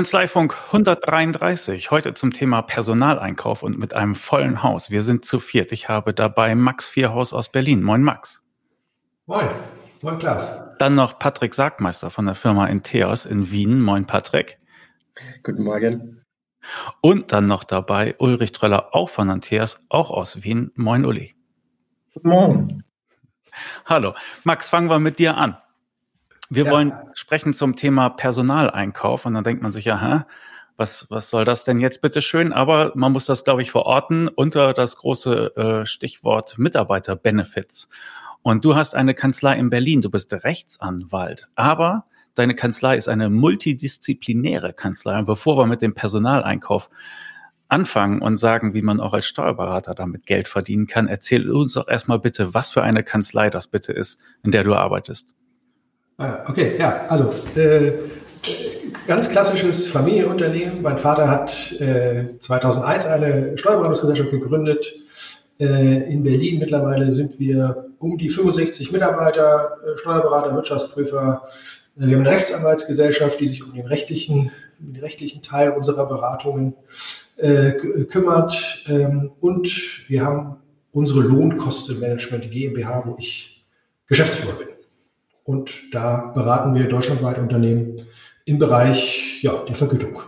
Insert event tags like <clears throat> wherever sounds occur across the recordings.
Kanzleifunk 133, heute zum Thema Personaleinkauf und mit einem vollen Haus. Wir sind zu viert. Ich habe dabei Max Vierhaus aus Berlin. Moin Max. Moin. Moin Klaas. Dann noch Patrick Sargmeister von der Firma Inteos in Wien. Moin Patrick. Guten Morgen. Und dann noch dabei Ulrich Tröller, auch von Anteas, auch aus Wien. Moin Uli. Guten Morgen. Hallo. Max, fangen wir mit dir an. Wir ja. wollen sprechen zum Thema Personaleinkauf und dann denkt man sich ja, hä, was, was soll das denn jetzt bitte schön? Aber man muss das, glaube ich, verorten unter das große äh, Stichwort Mitarbeiter-Benefits. Und du hast eine Kanzlei in Berlin, du bist Rechtsanwalt, aber deine Kanzlei ist eine multidisziplinäre Kanzlei. Und bevor wir mit dem Personaleinkauf anfangen und sagen, wie man auch als Steuerberater damit Geld verdienen kann, erzähl uns doch erstmal bitte, was für eine Kanzlei das bitte ist, in der du arbeitest. Ah, okay, ja, also äh, ganz klassisches Familienunternehmen. Mein Vater hat äh, 2001 eine Steuerberatungsgesellschaft gegründet. Äh, in Berlin mittlerweile sind wir um die 65 Mitarbeiter, äh, Steuerberater, Wirtschaftsprüfer. Äh, wir haben eine Rechtsanwaltsgesellschaft, die sich um den rechtlichen, um den rechtlichen Teil unserer Beratungen äh, kümmert. Ähm, und wir haben unsere Lohnkostenmanagement GmbH, wo ich Geschäftsführer bin. Und da beraten wir deutschlandweit Unternehmen im Bereich ja, der Vergütung.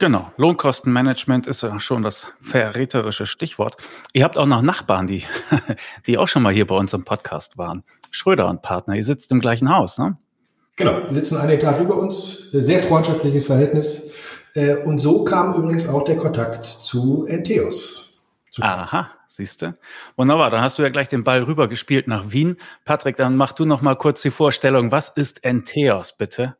Genau, Lohnkostenmanagement ist ja schon das verräterische Stichwort. Ihr habt auch noch Nachbarn, die, <laughs> die auch schon mal hier bei uns im Podcast waren. Schröder und Partner, ihr sitzt im gleichen Haus, ne? Genau, wir sitzen eine Etage über uns, sehr freundschaftliches Verhältnis. Äh, und so kam übrigens auch der Kontakt zu Enteos. Aha, siehst du? Wunderbar, dann hast du ja gleich den Ball rübergespielt nach Wien. Patrick, dann mach du noch mal kurz die Vorstellung. Was ist Entheos, bitte?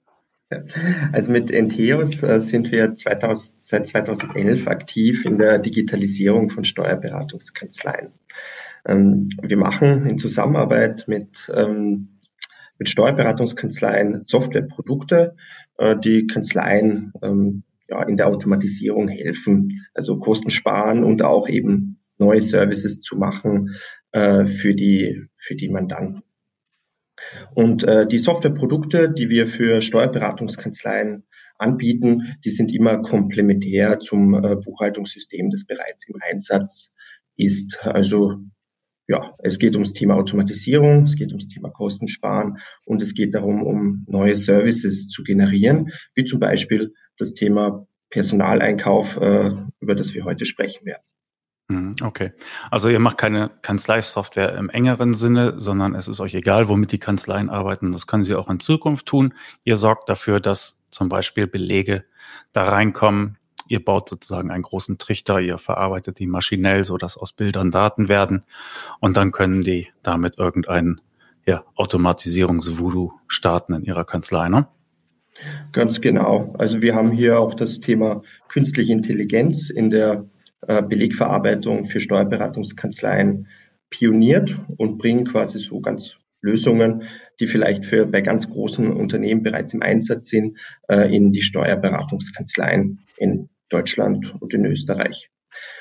Also mit Entheos äh, sind wir 2000, seit 2011 aktiv in der Digitalisierung von Steuerberatungskanzleien. Ähm, wir machen in Zusammenarbeit mit, ähm, mit Steuerberatungskanzleien Softwareprodukte, äh, die Kanzleien ähm, ja, in der Automatisierung helfen, also Kosten sparen und auch eben neue Services zu machen äh, für, die, für die Mandanten. Und äh, die Softwareprodukte, die wir für Steuerberatungskanzleien anbieten, die sind immer komplementär zum äh, Buchhaltungssystem, das bereits im Einsatz ist. Also ja, es geht ums Thema Automatisierung, es geht ums Thema Kostensparen und es geht darum, um neue Services zu generieren, wie zum Beispiel das Thema Personaleinkauf, äh, über das wir heute sprechen werden. Mhm, okay. Also ihr macht keine Kanzleisoftware im engeren Sinne, sondern es ist euch egal, womit die Kanzleien arbeiten. Das können sie auch in Zukunft tun. Ihr sorgt dafür, dass zum Beispiel Belege da reinkommen. Ihr baut sozusagen einen großen Trichter, ihr verarbeitet die maschinell, so dass aus Bildern Daten werden. Und dann können die damit irgendeinen ja, Automatisierungs-Voodoo starten in ihrer Kanzlei, ne? Ganz genau. Also wir haben hier auch das Thema künstliche Intelligenz in der Belegverarbeitung für Steuerberatungskanzleien pioniert und bringen quasi so ganz Lösungen, die vielleicht für bei ganz großen Unternehmen bereits im Einsatz sind, äh, in die Steuerberatungskanzleien in Deutschland und in Österreich.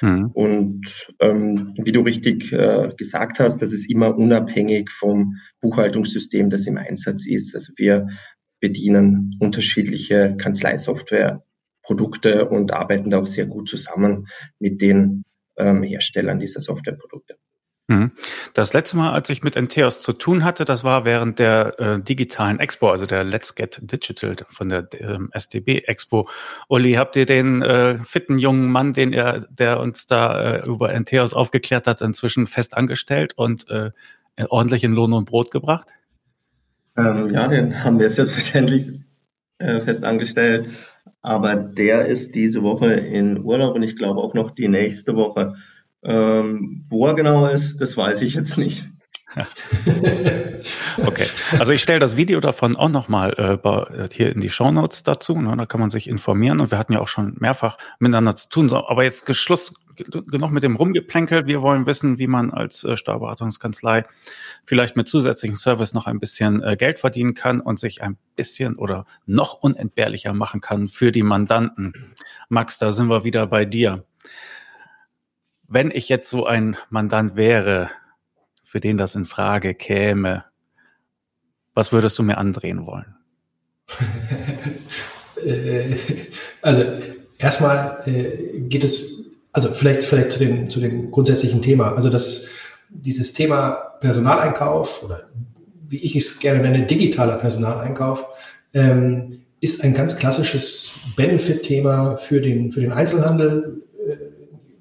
Mhm. Und ähm, wie du richtig äh, gesagt hast, das ist immer unabhängig vom Buchhaltungssystem, das im Einsatz ist. Also wir bedienen unterschiedliche Kanzleisoftware Produkte und arbeiten da auch sehr gut zusammen mit den ähm, Herstellern dieser Softwareprodukte. Mhm. Das letzte Mal, als ich mit Enteos zu tun hatte, das war während der äh, digitalen Expo, also der Let's Get Digital von der ähm, SDB Expo. Uli, habt ihr den äh, fitten jungen Mann, den er, der uns da äh, über Enteos aufgeklärt hat, inzwischen fest angestellt und äh, ordentlich in Lohn und Brot gebracht? Ähm, ja, den haben wir selbstverständlich äh, fest angestellt. Aber der ist diese Woche in Urlaub und ich glaube auch noch die nächste Woche. Ähm, wo er genau ist, das weiß ich jetzt nicht. <laughs> okay, also ich stelle das Video davon auch nochmal äh, hier in die Show Notes dazu. Ne? Da kann man sich informieren und wir hatten ja auch schon mehrfach miteinander zu tun. So, aber jetzt Schluss, genug mit dem Rumgeplänkel. Wir wollen wissen, wie man als äh, Steuerberatungskanzlei vielleicht mit zusätzlichen Service noch ein bisschen äh, Geld verdienen kann und sich ein bisschen oder noch unentbehrlicher machen kann für die Mandanten. Max, da sind wir wieder bei dir. Wenn ich jetzt so ein Mandant wäre, für den das in Frage käme, was würdest du mir andrehen wollen? <laughs> Also erstmal äh, geht es, also vielleicht, vielleicht zu dem, zu dem grundsätzlichen Thema. Also das, dieses Thema Personaleinkauf oder wie ich es gerne nenne, digitaler Personaleinkauf, ähm, ist ein ganz klassisches Benefit-Thema für den, für den Einzelhandel äh,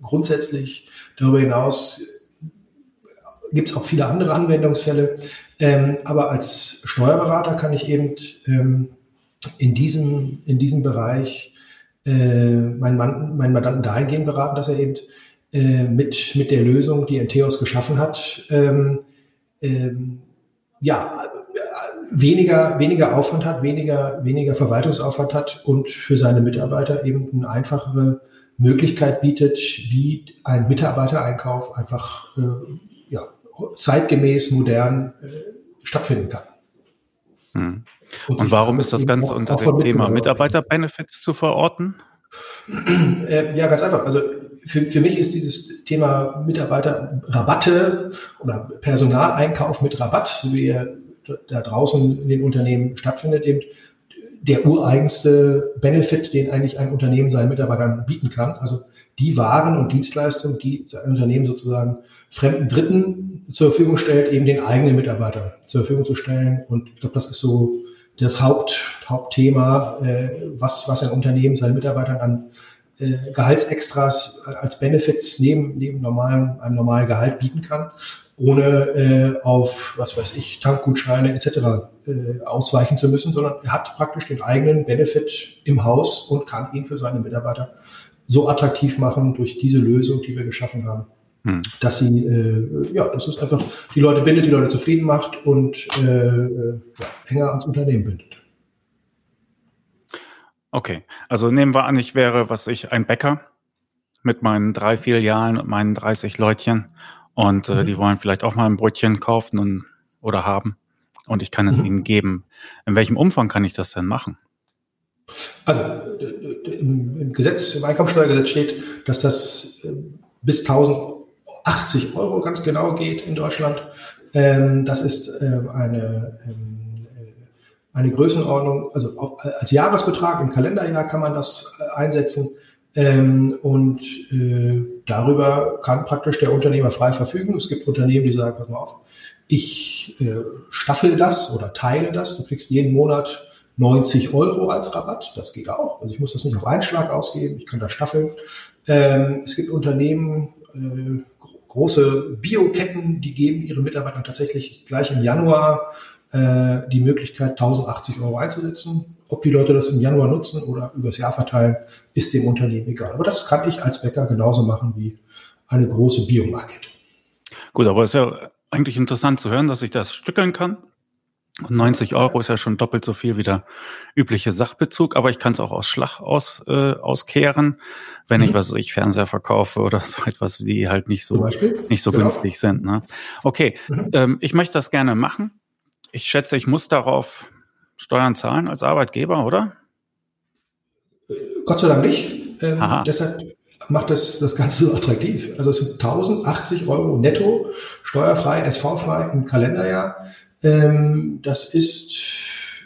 grundsätzlich. Darüber hinaus gibt es auch viele andere Anwendungsfälle. Ähm, aber als Steuerberater kann ich eben ähm, in, diesem, in diesem Bereich äh, meinen, Mann, meinen Mandanten dahingehend beraten, dass er eben äh, mit, mit der Lösung, die Enteos geschaffen hat, ähm, ähm, ja, weniger, weniger Aufwand hat, weniger, weniger Verwaltungsaufwand hat und für seine Mitarbeiter eben eine einfachere Möglichkeit bietet, wie ein Mitarbeitereinkauf einfach äh, zeitgemäß modern äh, stattfinden kann. Hm. Und, und warum ist das Ganze unter dem Thema Mitarbeiterbenefits zu verorten? <clears throat> Äh, ja, ganz einfach. Also für, für mich ist dieses Thema Mitarbeiterrabatte oder Personaleinkauf mit Rabatt, so wie er da draußen in den Unternehmen stattfindet, eben der ureigenste Benefit, den eigentlich ein Unternehmen seinen Mitarbeitern bieten kann. Also die Waren und Dienstleistungen, die ein Unternehmen sozusagen fremden Dritten zur Verfügung stellt, eben den eigenen Mitarbeitern zur Verfügung zu stellen. Und ich glaube, das ist so das Haupt, Hauptthema, äh, was, was ein Unternehmen seinen Mitarbeitern an äh, Gehaltsextras als Benefits neben, neben normalen, einem normalen Gehalt bieten kann, ohne äh, auf, was weiß ich, Tankgutscheine etc. Äh, ausweichen zu müssen, sondern er hat praktisch den eigenen Benefit im Haus und kann ihn für seine Mitarbeiter so attraktiv machen durch diese Lösung, die wir geschaffen haben, hm. dass sie, äh, ja, das ist einfach die Leute bindet, die Leute zufrieden macht und äh, äh ja, enger ans Unternehmen bindet. Okay, also nehmen wir an, ich wäre, was ich, ein Bäcker mit meinen drei Filialen und meinen 30 Leutchen und äh, mhm. die wollen vielleicht auch mal ein Brötchen kaufen und, oder haben und ich kann es mhm. ihnen geben. In welchem Umfang kann ich das denn machen? Also Gesetz, im Einkommensteuergesetz steht, dass das äh, bis 1080 Euro ganz genau geht in Deutschland. Ähm, das ist äh, eine ähm, eine Größenordnung, also als Jahresbetrag im Kalenderjahr kann man das äh, einsetzen. Ähm, und äh, darüber kann praktisch der Unternehmer frei verfügen. Es gibt Unternehmen, die sagen, pass mal auf, ich äh, staffel das oder teile das. Du kriegst jeden Monat 90 Euro als Rabatt. Das geht auch. Also ich muss das nicht auf einen Schlag ausgeben. Ich kann das staffeln. Ähm, es gibt Unternehmen, äh, große Bioketten, die geben ihren Mitarbeitern tatsächlich gleich im Januar äh, die Möglichkeit, 1080 Euro einzusetzen. Ob die Leute das im Januar nutzen oder übers Jahr verteilen, ist dem Unternehmen egal. Aber das kann ich als Bäcker genauso machen wie eine große Biomarket. Gut, aber es ist ja eigentlich interessant zu hören, dass ich das stückeln kann. Und 90 Euro ist ja schon doppelt so viel wie der übliche Sachbezug, aber ich kann es auch aus Schlag aus, äh, auskehren, wenn mhm. ich, was ich, Fernseher verkaufe oder <laughs> so etwas, die halt nicht so, nicht so genau. günstig sind. Ne? Okay, mhm. ähm, ich möchte das gerne machen. Ich schätze, ich muss darauf Steuern zahlen als Arbeitgeber, oder? Gott sei Dank nicht. Ähm, deshalb macht das das Ganze so attraktiv. Also es sind 1080 Euro netto, steuerfrei, SV-frei im Kalenderjahr. Ähm, das ist,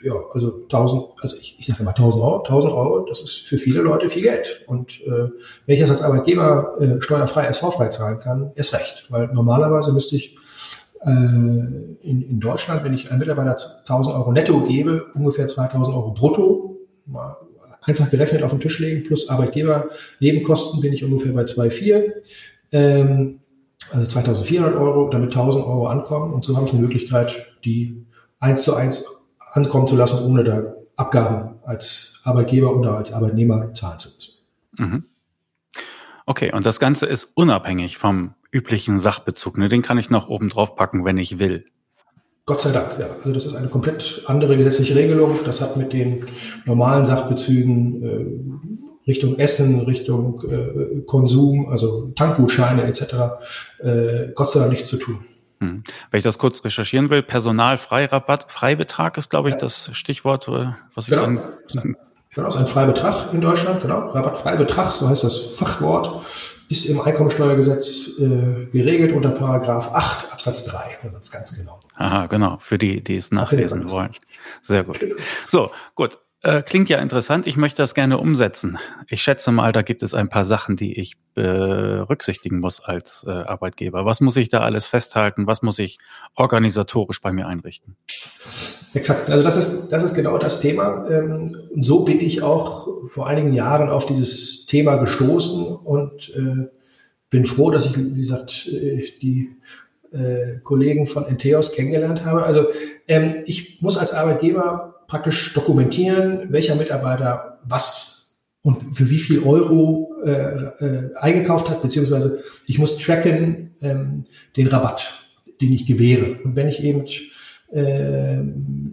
ja, also 1000, also ich, ich sage immer 1000 Euro, 1000 Euro, das ist für viele Leute viel Geld. Und äh, wenn ich das als Arbeitgeber äh, steuerfrei, SV-frei zahlen kann, ist recht. Weil normalerweise müsste ich äh, in, in Deutschland, wenn ich einem Mitarbeiter 1000 Euro netto gebe, ungefähr 2000 Euro brutto, mal einfach gerechnet auf den Tisch legen, plus Arbeitgeber Nebenkosten bin ich ungefähr bei 2,4. Ähm, also 2400 Euro, damit 1000 Euro ankommen. Und so habe ich eine Möglichkeit, die eins zu eins ankommen zu lassen, ohne da Abgaben als Arbeitgeber oder als Arbeitnehmer zahlen zu müssen. Mhm. Okay, und das Ganze ist unabhängig vom üblichen Sachbezug. Ne? Den kann ich noch oben drauf packen, wenn ich will. Gott sei Dank, ja. Also das ist eine komplett andere gesetzliche Regelung. Das hat mit den normalen Sachbezügen äh, Richtung Essen, Richtung äh, Konsum, also Tankgutscheine etc. Äh, Gott sei Dank nichts zu tun. Hm. Wenn ich das kurz recherchieren will, Personalfreirabatt, Freibetrag ist, glaube ich, das Stichwort, äh, was genau. ich dann. Genau, ist ein Freibetrag in Deutschland, genau. Rabattfreibetrag, so heißt das Fachwort ist im Einkommensteuergesetz äh, geregelt unter Paragraph 8 Absatz 3, wenn man es ganz genau. Aha, genau, für die, die es nachlesen wollen. Sehr gut. Genau. So, gut. Äh, klingt ja interessant. Ich möchte das gerne umsetzen. Ich schätze mal, da gibt es ein paar Sachen, die ich berücksichtigen muss als äh, Arbeitgeber. Was muss ich da alles festhalten? Was muss ich organisatorisch bei mir einrichten? Exakt. Also das ist, das ist genau das Thema. Ähm, und so bin ich auch vor einigen Jahren auf dieses Thema gestoßen und äh, bin froh, dass ich, wie gesagt, äh, die äh, Kollegen von Enteos kennengelernt habe. Also ähm, ich muss als Arbeitgeber praktisch dokumentieren, welcher Mitarbeiter was und für wie viel Euro äh, äh, eingekauft hat, beziehungsweise ich muss tracken ähm, den Rabatt, den ich gewähre. Und wenn ich eben, äh,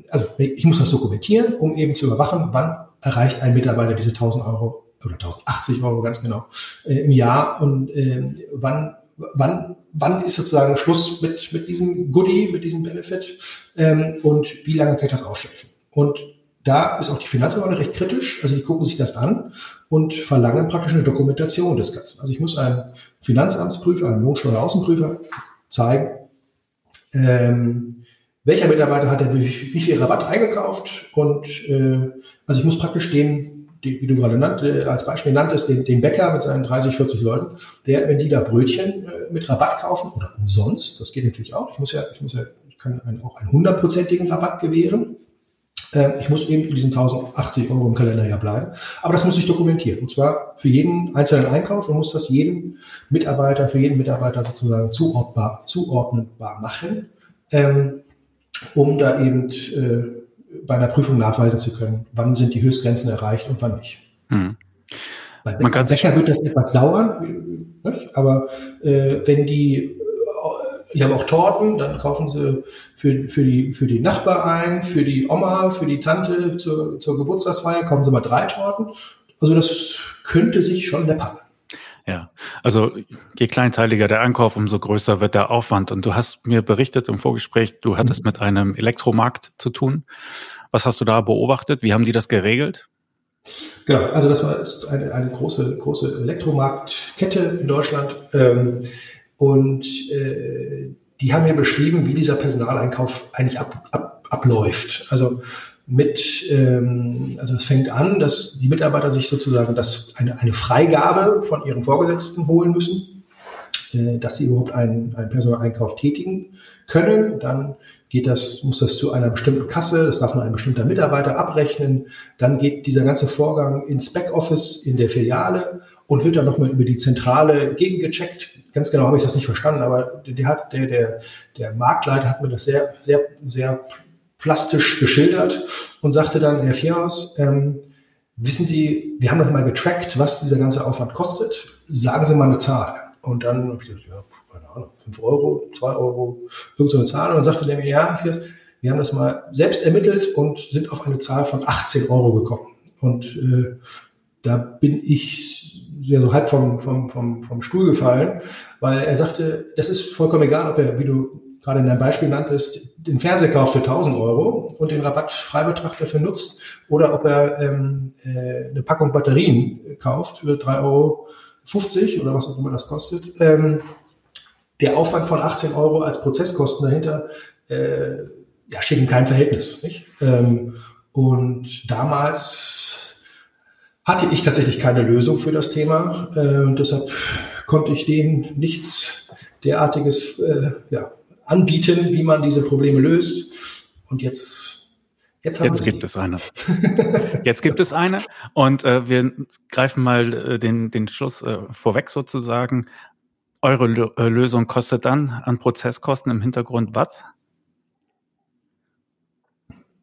also ich muss das dokumentieren, um eben zu überwachen, wann erreicht ein Mitarbeiter diese 1000 Euro oder 1080 Euro ganz genau äh, im Jahr und äh, wann wann, wann ist sozusagen Schluss mit, mit diesem Goodie, mit diesem Benefit ähm, und wie lange kann ich das ausschöpfen? Und da ist auch die Finanzverwaltung recht kritisch, also die gucken sich das an und verlangen praktisch eine Dokumentation des Ganzen. Also ich muss einem Finanzamtsprüfer, einem Lohnsteueraußenprüfer zeigen, ähm, welcher Mitarbeiter hat denn wie, wie viel Rabatt eingekauft und äh, also ich muss praktisch den die, wie du gerade nannt, als Beispiel nanntest, den, den Bäcker mit seinen 30, 40 Leuten, der, wenn die da Brötchen äh, mit Rabatt kaufen oder umsonst, das geht natürlich auch. Ich muss ja, ich muss ja, ich kann einen, auch einen hundertprozentigen Rabatt gewähren. Ähm, ich muss eben für diesen 1080 Euro im Kalender ja bleiben. Aber das muss ich dokumentieren. Und zwar für jeden einzelnen Einkauf und muss das jedem Mitarbeiter, für jeden Mitarbeiter sozusagen zuordnbar, zuordnenbar machen, ähm, um da eben äh, bei einer Prüfung nachweisen zu können, wann sind die Höchstgrenzen erreicht und wann nicht. Hm. Bei Man kann Becher wird das etwas dauern, aber äh, wenn die, die haben auch Torten, dann kaufen sie für, für, die, für die Nachbar ein, für die Oma, für die Tante zur, zur Geburtstagsfeier kaufen sie mal drei Torten. Also das könnte sich schon läppern. Ja, also je kleinteiliger der Einkauf, umso größer wird der Aufwand. Und du hast mir berichtet im Vorgespräch, du hattest mhm. mit einem Elektromarkt zu tun. Was hast du da beobachtet? Wie haben die das geregelt? Genau, also das war ist eine, eine große, große Elektromarktkette in Deutschland. Ähm, und äh, die haben mir beschrieben, wie dieser Personaleinkauf eigentlich ab, ab, abläuft. Also mit, ähm, also es fängt an, dass die Mitarbeiter sich sozusagen das, eine, eine Freigabe von ihren Vorgesetzten holen müssen, äh, dass sie überhaupt einen, einen Personaleinkauf tätigen können. Dann geht das, muss das zu einer bestimmten Kasse, das darf nur ein bestimmter Mitarbeiter abrechnen. Dann geht dieser ganze Vorgang ins Backoffice in der Filiale und wird dann nochmal über die Zentrale gegengecheckt. Ganz genau habe ich das nicht verstanden, aber der, hat, der, der, der Marktleiter hat mir das sehr, sehr, sehr plastisch geschildert und sagte dann, Herr Vierhaus, ähm, wissen Sie, wir haben das mal getrackt, was dieser ganze Aufwand kostet. Sagen Sie mal eine Zahl. Und dann habe ich gesagt, ja, keine Ahnung, 5 Euro, 2 Euro, irgend so eine Zahl. Und dann sagte der mir, ja, Vierhaus, wir haben das mal selbst ermittelt und sind auf eine Zahl von 18 Euro gekommen. Und äh, da bin ich ja so halb vom, vom, vom, vom Stuhl gefallen, weil er sagte, das ist vollkommen egal, ob er, wie du gerade in deinem Beispiel nanntest, den Fernseher kauft für 1000 Euro und den Rabattfreibetrag dafür nutzt oder ob er ähm, äh, eine Packung Batterien kauft für 3,50 Euro oder was auch immer das kostet. Ähm, der Aufwand von 18 Euro als Prozesskosten dahinter äh, ja, steht in keinem Verhältnis. Nicht? Ähm, und damals hatte ich tatsächlich keine Lösung für das Thema äh, und deshalb konnte ich denen nichts derartiges äh, ja, anbieten, wie man diese Probleme löst. Und jetzt Jetzt, Jetzt gibt es eine. Jetzt gibt es eine. Und äh, wir greifen mal äh, den, den Schluss äh, vorweg sozusagen. Eure L äh, Lösung kostet dann an Prozesskosten im Hintergrund was?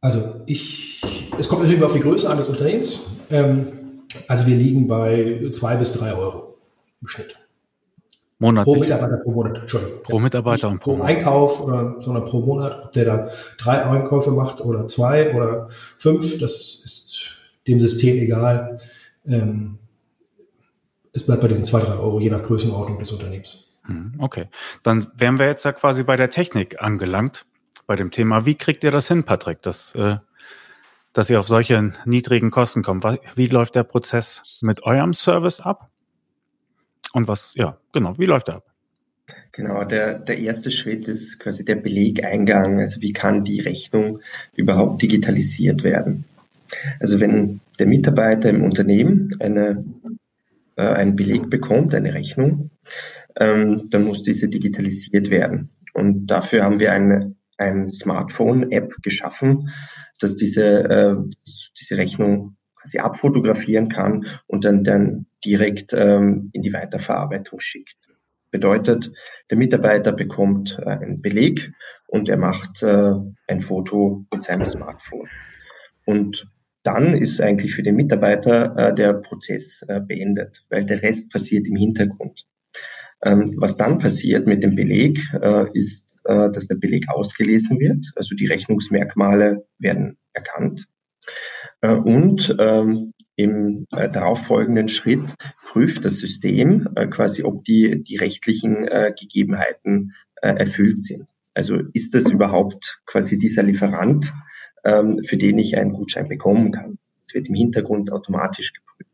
Also ich, es kommt natürlich auf die Größe eines Unternehmens. Ähm, also wir liegen bei zwei bis drei Euro im Schnitt. Monatlich. Pro Mitarbeiter pro Monat, Entschuldigung. Pro Mitarbeiter und pro, pro Einkauf, oder, sondern pro Monat, ob der da drei Einkäufe macht oder zwei oder fünf, das ist dem System egal. Ähm, es bleibt bei diesen zwei, drei Euro, je nach Größenordnung des Unternehmens. Hm, okay, dann wären wir jetzt ja quasi bei der Technik angelangt, bei dem Thema. Wie kriegt ihr das hin, Patrick, dass, äh, dass ihr auf solche niedrigen Kosten kommt? Wie läuft der Prozess mit eurem Service ab? Und was, ja, genau, wie läuft der ab? Genau, der, der erste Schritt ist quasi der Belegeingang. Also wie kann die Rechnung überhaupt digitalisiert werden? Also wenn der Mitarbeiter im Unternehmen eine, äh, einen Beleg bekommt, eine Rechnung, ähm, dann muss diese digitalisiert werden. Und dafür haben wir eine, ein Smartphone-App geschaffen, dass diese, äh, diese Rechnung quasi abfotografieren kann und dann, dann direkt ähm, in die Weiterverarbeitung schickt. Bedeutet, der Mitarbeiter bekommt äh, einen Beleg und er macht äh, ein Foto mit seinem Smartphone. Und dann ist eigentlich für den Mitarbeiter äh, der Prozess äh, beendet, weil der Rest passiert im Hintergrund. Ähm, was dann passiert mit dem Beleg, äh, ist, äh, dass der Beleg ausgelesen wird, also die Rechnungsmerkmale werden erkannt. Äh, und ähm, im äh, darauffolgenden Schritt prüft das System äh, quasi, ob die, die rechtlichen äh, Gegebenheiten äh, erfüllt sind. Also ist das überhaupt quasi dieser Lieferant, ähm, für den ich einen Gutschein bekommen kann? Es wird im Hintergrund automatisch geprüft.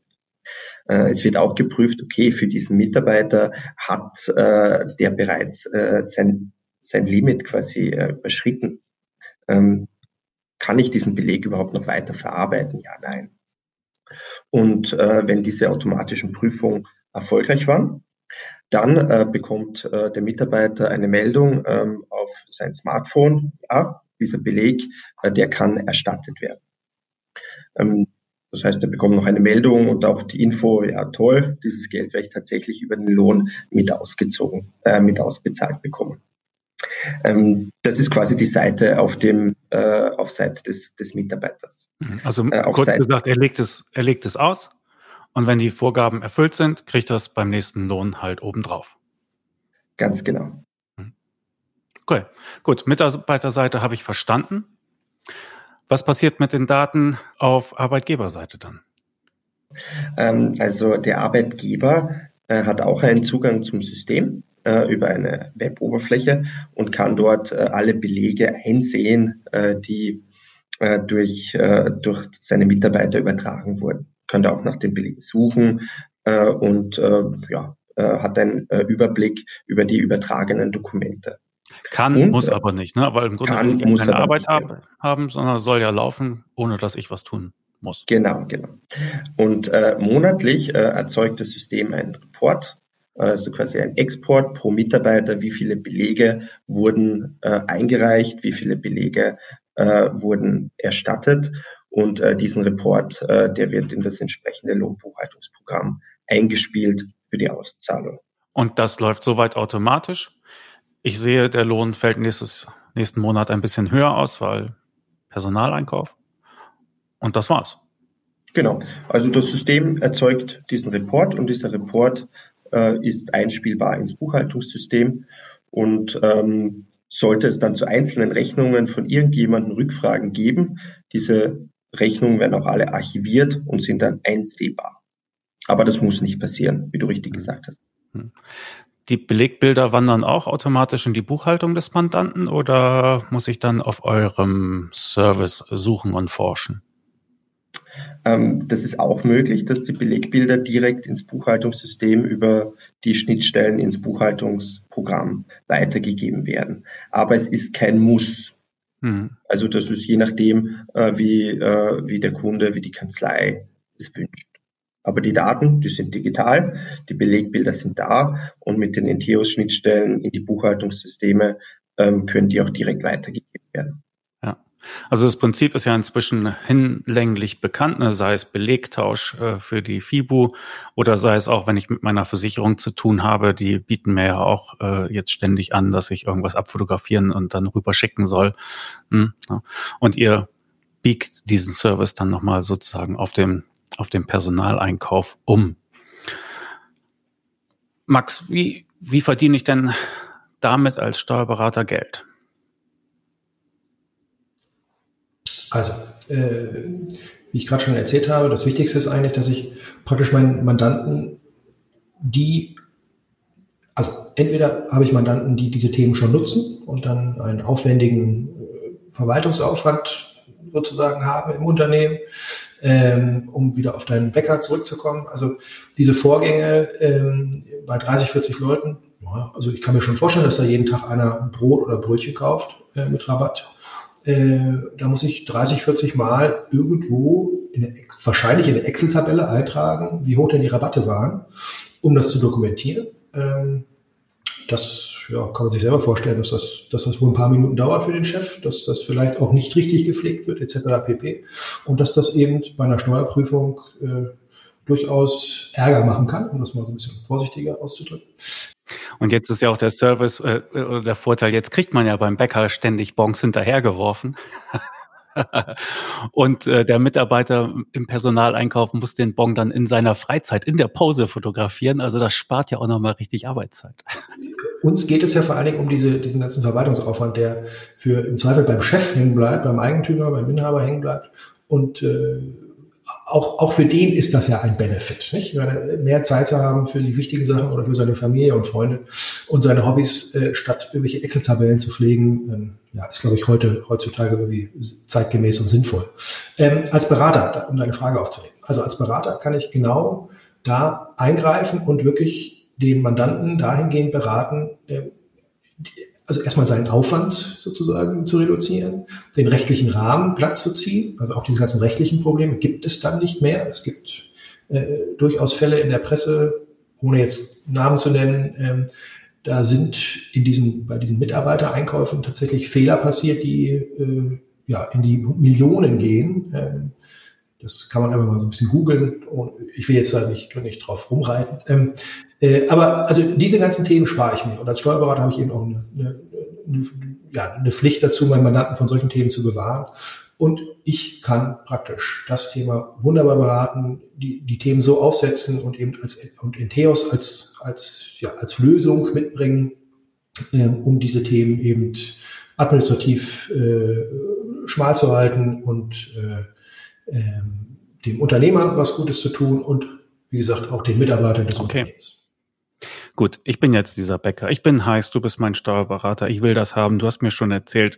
Äh, es wird auch geprüft, okay, für diesen Mitarbeiter hat äh, der bereits äh, sein, sein Limit quasi äh, überschritten. Ähm, kann ich diesen Beleg überhaupt noch weiter verarbeiten? Ja, nein. Und äh, wenn diese automatischen Prüfungen erfolgreich waren, dann äh, bekommt äh, der Mitarbeiter eine Meldung ähm, auf sein Smartphone. Ja, dieser Beleg, äh, der kann erstattet werden. Ähm, das heißt, er bekommt noch eine Meldung und auch die Info, ja toll, dieses Geld werde ich tatsächlich über den Lohn mit ausgezogen, äh, mit ausbezahlt bekommen. Ähm, das ist quasi die Seite auf dem äh, auf Seite des, des Mitarbeiters. Mhm. Also äh, kurz Seite gesagt, er legt es, er legt es aus und wenn die Vorgaben erfüllt sind, kriegt er es beim nächsten Lohn halt obendrauf. Ganz genau. Mhm. Okay, gut. Mitarbeiterseite habe ich verstanden. Was passiert mit den Daten auf Arbeitgeberseite dann? Ähm, also der Arbeitgeber äh, hat auch einen Zugang zum System äh, über eine Web-Oberfläche und kann dort äh, alle Belege einsehen, äh, die äh, durch, äh, durch seine Mitarbeiter übertragen wurden. Kann da auch nach den Belegen suchen und ja, hat einen Überblick über die übertragenen Dokumente. Kann, und, muss aber nicht, ne? Weil im Grunde kann, ich keine Arbeit haben, haben, sondern soll ja laufen, ohne dass ich was tun muss. Genau, genau. Und äh, monatlich äh, erzeugt das System einen Report also quasi ein Export pro Mitarbeiter, wie viele Belege wurden äh, eingereicht, wie viele Belege äh, wurden erstattet. Und äh, diesen Report, äh, der wird in das entsprechende Lohnbuchhaltungsprogramm eingespielt für die Auszahlung. Und das läuft soweit automatisch. Ich sehe, der Lohn fällt nächstes, nächsten Monat ein bisschen höher aus, weil Personaleinkauf. Und das war's. Genau. Also das System erzeugt diesen Report und dieser Report äh, ist einspielbar ins Buchhaltungssystem und ähm, sollte es dann zu einzelnen Rechnungen von irgendjemandem Rückfragen geben, diese Rechnungen werden auch alle archiviert und sind dann einsehbar. Aber das muss nicht passieren, wie du richtig gesagt hast. Hm. Die Belegbilder wandern auch automatisch in die Buchhaltung des Mandanten oder muss ich dann auf eurem Service suchen und forschen? Ähm, das ist auch möglich, dass die Belegbilder direkt ins Buchhaltungssystem über die Schnittstellen ins Buchhaltungsprogramm weitergegeben werden. Aber es ist kein Muss. Mhm. Also das ist je nachdem, äh, wie, äh, wie der Kunde, wie die Kanzlei es wünscht. Aber die Daten, die sind digital, die Belegbilder sind da und mit den Entheos-Schnittstellen in die Buchhaltungssysteme ähm, können die auch direkt weitergegeben werden. Also das Prinzip ist ja inzwischen hinlänglich bekannt, ne? sei es Belegtausch äh, für die FIBU oder sei es auch, wenn ich mit meiner Versicherung zu tun habe, die bieten mir ja auch äh, jetzt ständig an, dass ich irgendwas abfotografieren und dann rüberschicken soll. Hm, ja. Und ihr biegt diesen Service dann nochmal sozusagen auf dem, auf dem Personaleinkauf um. Max, wie, wie verdiene ich denn damit als Steuerberater Geld? Also, äh, wie ich gerade schon erzählt habe, das Wichtigste ist eigentlich, dass ich praktisch meinen Mandanten, die, also entweder habe ich Mandanten, die diese Themen schon nutzen und dann einen aufwendigen äh, Verwaltungsaufwand sozusagen haben im Unternehmen, ähm, um wieder auf deinen Bäcker zurückzukommen. Also diese Vorgänge ähm, bei 30, 40 Leuten, also ich kann mir schon vorstellen, dass da jeden Tag einer Brot oder Brötchen kauft äh, mit Rabatt äh, da muss ich 30, 40 Mal irgendwo, in der, wahrscheinlich in der Excel-Tabelle eintragen, wie hoch denn die Rabatte waren, um das zu dokumentieren. Ähm, das ja, kann man sich selber vorstellen, dass das, dass das wohl ein paar Minuten dauert für den Chef, dass das vielleicht auch nicht richtig gepflegt wird, etc. pp. Und dass das eben bei einer Steuerprüfung äh, durchaus Ärger machen kann, um das mal so ein bisschen vorsichtiger auszudrücken. Und jetzt ist ja auch der Service äh, oder der Vorteil, jetzt kriegt man ja beim Bäcker ständig Bons hinterhergeworfen. <laughs> und äh, der Mitarbeiter im Personaleinkauf muss den Bon dann in seiner Freizeit, in der Pause fotografieren. Also das spart ja auch nochmal richtig Arbeitszeit. Uns geht es ja vor allen Dingen um diese, diesen ganzen Verwaltungsaufwand, der für im Zweifel beim Chef hängen bleibt, beim Eigentümer, beim Inhaber hängen bleibt. Und äh, auch, auch für den ist das ja ein Benefit, nicht? Mehr Zeit zu haben für die wichtigen Sachen oder für seine Familie und Freunde und seine Hobbys, äh, statt irgendwelche Excel-Tabellen zu pflegen, ähm, ja, ist, glaube ich, heute, heutzutage irgendwie zeitgemäß und sinnvoll. Ähm, als Berater, um deine Frage aufzunehmen. Also als Berater kann ich genau da eingreifen und wirklich den Mandanten dahingehend beraten, äh, also erstmal seinen Aufwand sozusagen zu reduzieren, den rechtlichen Rahmen glatt zu ziehen. Also auch diese ganzen rechtlichen Probleme gibt es dann nicht mehr. Es gibt äh, durchaus Fälle in der Presse, ohne jetzt Namen zu nennen, ähm, da sind in diesen, bei diesen Mitarbeitereinkäufen tatsächlich Fehler passiert, die äh, ja in die Millionen gehen. Ähm, das kann man einfach mal so ein bisschen googeln. Ich will jetzt da nicht, nicht drauf rumreiten. Ähm, äh, aber also diese ganzen Themen spare ich mir. Und als Steuerberater habe ich eben auch eine, eine, eine, ja, eine Pflicht dazu, meinen Mandanten von solchen Themen zu bewahren. Und ich kann praktisch das Thema wunderbar beraten, die, die Themen so aufsetzen und eben als und Entheos als, als, ja, als Lösung mitbringen, äh, um diese Themen eben administrativ äh, schmal zu halten und äh, ähm, dem Unternehmer was Gutes zu tun und wie gesagt auch den Mitarbeitern des okay. Unternehmens. Gut, ich bin jetzt dieser Bäcker. Ich bin heiß, du bist mein Steuerberater. Ich will das haben. Du hast mir schon erzählt,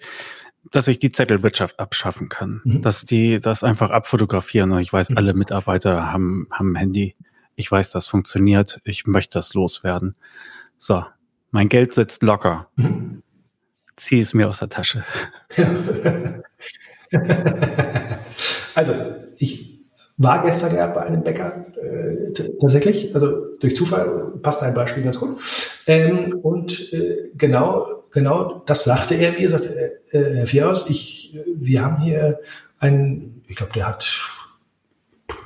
dass ich die Zettelwirtschaft abschaffen kann, mhm. dass die das einfach abfotografieren. Und ich weiß, mhm. alle Mitarbeiter haben, haben ein Handy. Ich weiß, das funktioniert. Ich möchte das loswerden. So, mein Geld sitzt locker. Mhm. Zieh es mir aus der Tasche. <laughs> also, ich war gestern ja bei einem Bäcker äh, tatsächlich, also durch Zufall passt ein Beispiel ganz gut. Ähm, und äh, genau, genau das sagte er mir, sagte äh, Herr Fiaus, ich, wir haben hier einen, ich glaube, der hat,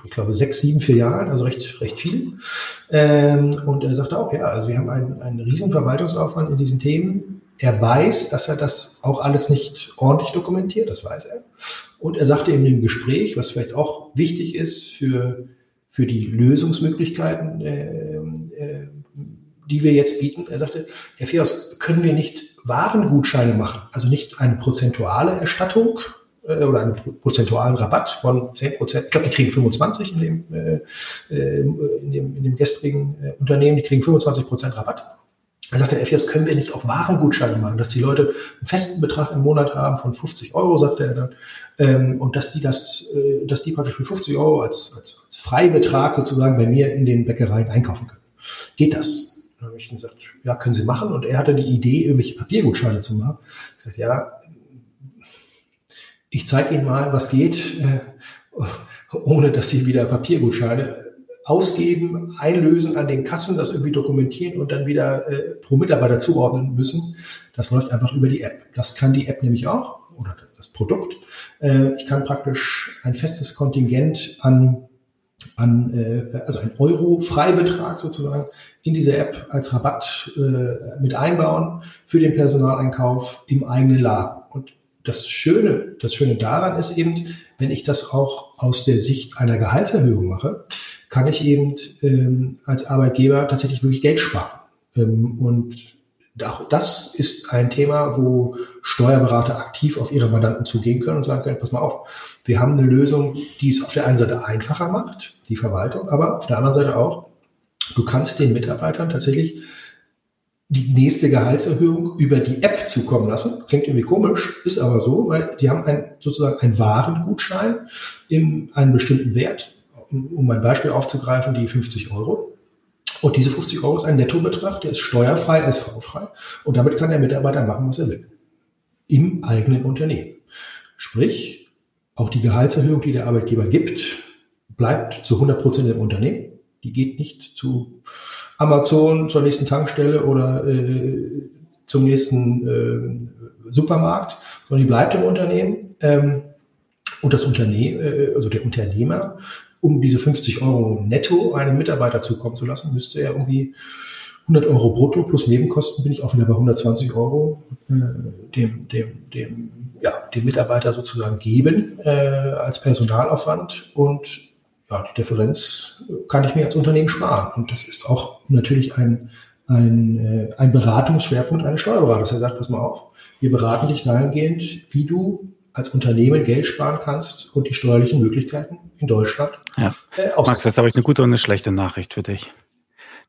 ich glaube, sechs, sieben, vier Jahre, also recht, recht viel. Ähm, und er sagte auch, ja, also wir haben einen, einen riesen Verwaltungsaufwand in diesen Themen. Er weiß, dass er das auch alles nicht ordentlich dokumentiert, das weiß er. Und er sagte in dem Gespräch, was vielleicht auch wichtig ist für, für die Lösungsmöglichkeiten, äh, äh, die wir jetzt bieten, er sagte, Herr Fios, können wir nicht Warengutscheine machen? Also nicht eine prozentuale Erstattung äh, oder einen prozentualen Rabatt von 10 Prozent. Ich glaube, die kriegen 25 in dem, äh, äh, in dem, in dem gestrigen äh, Unternehmen, die kriegen 25 Prozent Rabatt. Er sagte, FIS können wir nicht auf Warengutscheine machen, dass die Leute einen festen Betrag im Monat haben von 50 Euro, sagte er dann, ähm, und dass die das, äh, dass die praktisch für 50 Euro als, als, als Freibetrag sozusagen bei mir in den Bäckereien einkaufen können. Geht das? Dann habe ich gesagt, ja, können Sie machen. Und er hatte die Idee, irgendwelche Papiergutscheine zu machen. Ich sagte, ja, ich zeige Ihnen mal, was geht, äh, ohne dass Sie wieder Papiergutscheine ausgeben, einlösen an den Kassen, das irgendwie dokumentieren und dann wieder äh, pro Mitarbeiter zuordnen müssen. Das läuft einfach über die App. Das kann die App nämlich auch oder das Produkt. Äh, ich kann praktisch ein festes Kontingent an an äh, also ein Euro-Freibetrag sozusagen in diese App als Rabatt äh, mit einbauen für den Personaleinkauf im eigenen Laden. Das Schöne, das Schöne daran ist eben, wenn ich das auch aus der Sicht einer Gehaltserhöhung mache, kann ich eben ähm, als Arbeitgeber tatsächlich wirklich Geld sparen. Ähm, und auch das ist ein Thema, wo Steuerberater aktiv auf ihre Mandanten zugehen können und sagen können, pass mal auf, wir haben eine Lösung, die es auf der einen Seite einfacher macht, die Verwaltung, aber auf der anderen Seite auch, du kannst den Mitarbeitern tatsächlich die nächste Gehaltserhöhung über die App zukommen lassen. Klingt irgendwie komisch, ist aber so, weil die haben ein, sozusagen einen Warengutschein in einem bestimmten Wert um mein Beispiel aufzugreifen, die 50 Euro. Und diese 50 Euro ist ein Nettobetrag, der ist steuerfrei, SV-frei. Und damit kann der Mitarbeiter machen, was er will. Im eigenen Unternehmen. Sprich, auch die Gehaltserhöhung, die der Arbeitgeber gibt, bleibt zu 100 Prozent im Unternehmen. Die geht nicht zu Amazon, zur nächsten Tankstelle oder äh, zum nächsten äh, Supermarkt, sondern die bleibt im Unternehmen. Ähm, und das Unternehmen, äh, also der Unternehmer, um diese 50 Euro netto einem Mitarbeiter zukommen zu lassen, müsste er irgendwie 100 Euro brutto plus Nebenkosten bin ich auch wieder bei 120 Euro äh, dem, dem, dem, ja, dem Mitarbeiter sozusagen geben äh, als Personalaufwand und ja, die Differenz kann ich mir als Unternehmen sparen. Und das ist auch natürlich ein, ein, äh, ein Beratungsschwerpunkt eines Steuerberaters. Er sagt, pass mal auf, wir beraten dich dahingehend, wie du als Unternehmen Geld sparen kannst und die steuerlichen Möglichkeiten in Deutschland. Ja. Äh, Max, jetzt habe ich eine gute und eine schlechte Nachricht für dich.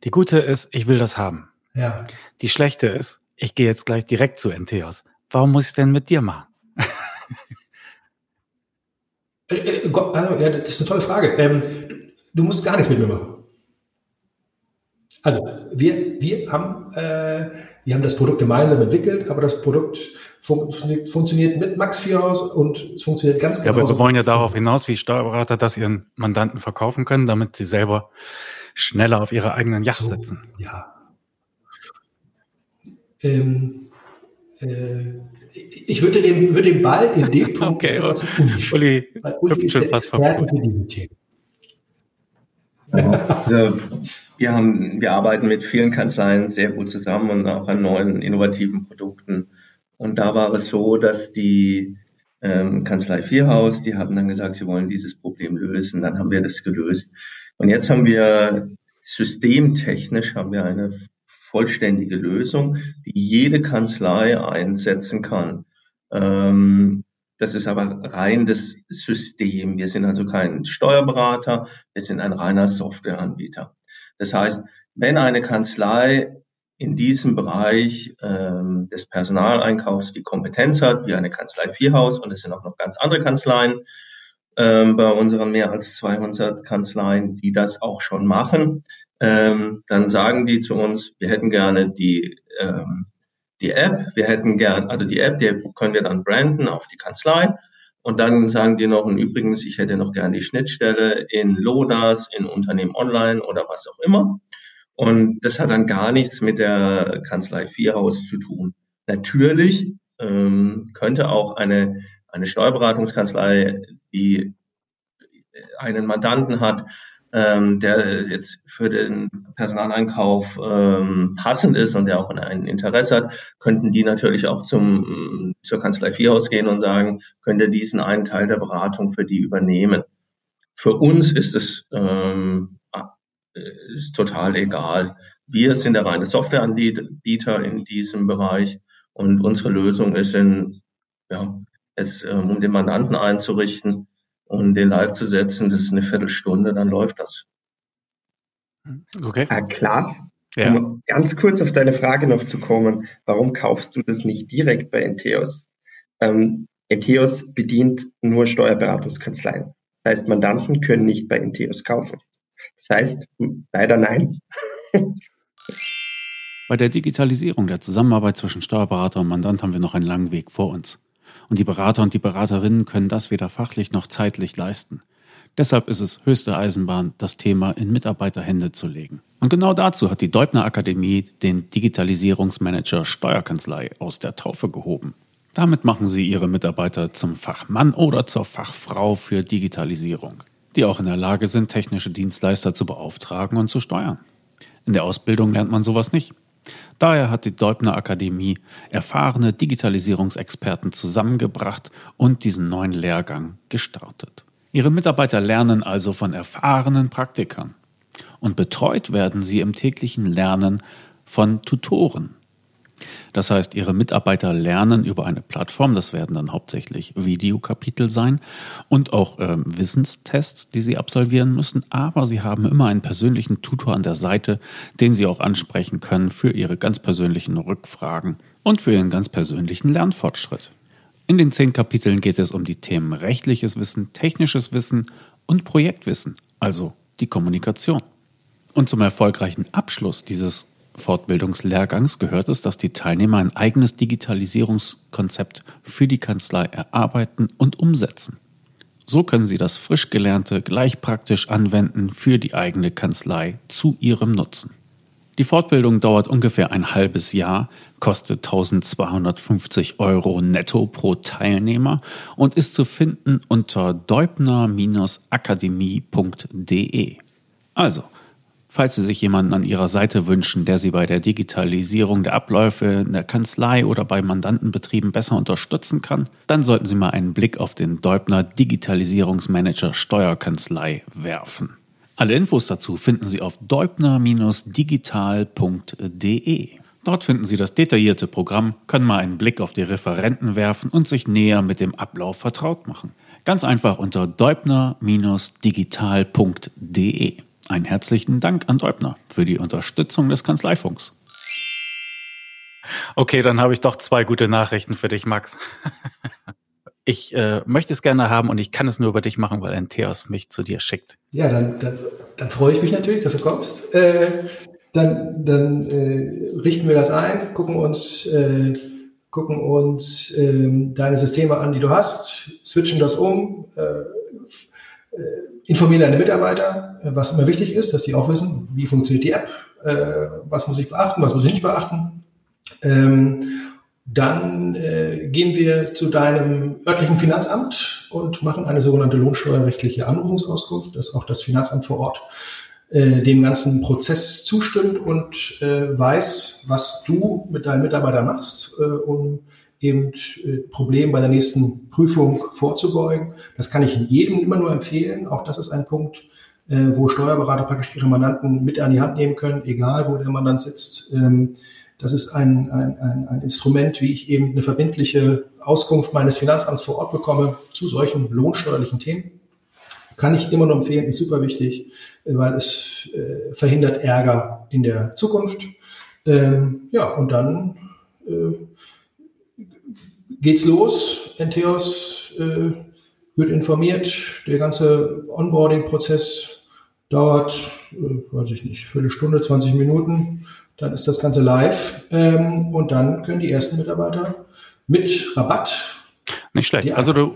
Die gute ist, ich will das haben. Ja. Die schlechte ist, ich gehe jetzt gleich direkt zu NTOs. Warum muss ich denn mit dir machen? Äh, äh, also, ja, das ist eine tolle Frage. Ähm, du musst gar nichts mit mir machen. Also wir, wir, haben, äh, wir haben das Produkt gemeinsam entwickelt, aber das Produkt fun funktioniert mit Max Vierhaus und es funktioniert ganz genau. Ja, aber wir wollen ja darauf hinaus, wie Steuerberater das ihren Mandanten verkaufen können, damit sie selber schneller auf ihre eigenen Yacht so, sitzen. Ja. Ähm, äh, ich würde dem, würde den Ball in dem <laughs> Punkt okay, Uli, Uli hüpft schon fast für diesen Themen. Ja, wir, haben, wir arbeiten mit vielen Kanzleien sehr gut zusammen und auch an neuen innovativen Produkten. Und da war es so, dass die ähm, Kanzlei Vierhaus, die haben dann gesagt, sie wollen dieses Problem lösen. Dann haben wir das gelöst. Und jetzt haben wir systemtechnisch haben wir eine vollständige Lösung, die jede Kanzlei einsetzen kann. Ähm, das ist aber rein das System. Wir sind also kein Steuerberater, wir sind ein reiner Softwareanbieter. Das heißt, wenn eine Kanzlei in diesem Bereich ähm, des Personaleinkaufs die Kompetenz hat, wie eine Kanzlei Vierhaus, und es sind auch noch ganz andere Kanzleien ähm, bei unseren mehr als 200 Kanzleien, die das auch schon machen, ähm, dann sagen die zu uns, wir hätten gerne die ähm, die App. Wir hätten gern, also die App, die können wir dann branden auf die Kanzlei. Und dann sagen die noch, und übrigens, ich hätte noch gern die Schnittstelle in Lodas, in Unternehmen Online oder was auch immer. Und das hat dann gar nichts mit der Kanzlei Vierhaus zu tun. Natürlich ähm, könnte auch eine, eine Steuerberatungskanzlei, die einen Mandanten hat, ähm, der jetzt für den Personaleinkauf ähm, passend ist und der auch ein Interesse hat, könnten die natürlich auch zum, zur Kanzlei Vierhaus gehen und sagen, könnt ihr diesen einen Teil der Beratung für die übernehmen. Für uns ist es ähm, ist total egal. Wir sind der reine Softwareanbieter in diesem Bereich und unsere Lösung ist in, ja, es, ähm, um den Mandanten einzurichten, und den live zu setzen, das ist eine Viertelstunde, dann läuft das. Okay. Herr Klaas, ja. um ganz kurz auf deine Frage noch zu kommen, warum kaufst du das nicht direkt bei Enteos? Ähm, Enteos bedient nur Steuerberatungskanzleien. Das heißt, Mandanten können nicht bei Enteos kaufen. Das heißt, leider nein. Bei der Digitalisierung der Zusammenarbeit zwischen Steuerberater und Mandant haben wir noch einen langen Weg vor uns. Und die Berater und die Beraterinnen können das weder fachlich noch zeitlich leisten. Deshalb ist es höchste Eisenbahn, das Thema in Mitarbeiterhände zu legen. Und genau dazu hat die Deubner Akademie den Digitalisierungsmanager Steuerkanzlei aus der Taufe gehoben. Damit machen sie ihre Mitarbeiter zum Fachmann oder zur Fachfrau für Digitalisierung, die auch in der Lage sind, technische Dienstleister zu beauftragen und zu steuern. In der Ausbildung lernt man sowas nicht. Daher hat die Deubner Akademie erfahrene Digitalisierungsexperten zusammengebracht und diesen neuen Lehrgang gestartet. Ihre Mitarbeiter lernen also von erfahrenen Praktikern und betreut werden sie im täglichen Lernen von Tutoren, das heißt, Ihre Mitarbeiter lernen über eine Plattform, das werden dann hauptsächlich Videokapitel sein und auch äh, Wissenstests, die Sie absolvieren müssen, aber Sie haben immer einen persönlichen Tutor an der Seite, den Sie auch ansprechen können für Ihre ganz persönlichen Rückfragen und für Ihren ganz persönlichen Lernfortschritt. In den zehn Kapiteln geht es um die Themen rechtliches Wissen, technisches Wissen und Projektwissen, also die Kommunikation. Und zum erfolgreichen Abschluss dieses Fortbildungslehrgangs gehört es, dass die Teilnehmer ein eigenes Digitalisierungskonzept für die Kanzlei erarbeiten und umsetzen. So können sie das frisch gelernte gleich praktisch anwenden für die eigene Kanzlei zu ihrem Nutzen. Die Fortbildung dauert ungefähr ein halbes Jahr, kostet 1250 Euro netto pro Teilnehmer und ist zu finden unter deubner-akademie.de. Also, falls Sie sich jemanden an Ihrer Seite wünschen, der Sie bei der Digitalisierung der Abläufe in der Kanzlei oder bei Mandantenbetrieben besser unterstützen kann, dann sollten Sie mal einen Blick auf den Deubner Digitalisierungsmanager Steuerkanzlei werfen. Alle Infos dazu finden Sie auf deubner-digital.de. Dort finden Sie das detaillierte Programm, können mal einen Blick auf die Referenten werfen und sich näher mit dem Ablauf vertraut machen. Ganz einfach unter deubner-digital.de. Einen herzlichen Dank an Deubner für die Unterstützung des Kanzleifunks. Okay, dann habe ich doch zwei gute Nachrichten für dich, Max. <laughs> ich äh, möchte es gerne haben und ich kann es nur über dich machen, weil ein Theos mich zu dir schickt. Ja, dann, dann, dann freue ich mich natürlich, dass du kommst. Äh, dann dann äh, richten wir das ein, gucken uns, äh, gucken uns äh, deine Systeme an, die du hast, switchen das um, informieren deine Mitarbeiter, äh, was immer wichtig ist, dass die auch wissen, wie funktioniert die App, äh, was muss ich beachten, was muss ich nicht beachten. Ähm, dann äh, gehen wir zu deinem örtlichen Finanzamt und machen eine sogenannte lohnsteuerrechtliche Anrufungsauskunft, dass auch das Finanzamt vor Ort dem ganzen Prozess zustimmt und weiß, was du mit deinen Mitarbeitern machst, um eben äh, Problemen bei der nächsten Prüfung vorzubeugen. Das kann ich jedem immer nur empfehlen. Auch das ist ein Punkt, äh, wo Steuerberater praktisch ihre Mandanten mit an die Hand nehmen können, egal wo der Mandant sitzt. Ähm, das ist ein, ein, ein, Instrument, wie ich eben eine verbindliche Auskunft meines Finanzamts vor Ort bekomme zu solchen lohnsteuerlichen Themen. Kann ich immer nur empfehlen, ist super wichtig, weil es äh, verhindert Ärger in der Zukunft. Ähm, ja, und dann äh, geht's los. Entheos äh, wird informiert. Der ganze Onboarding-Prozess dauert, äh, weiß ich nicht, Viertelstunde, 20 Minuten. Dann ist das Ganze live ähm, und dann können die ersten Mitarbeiter mit Rabatt. Nicht schlecht. Also du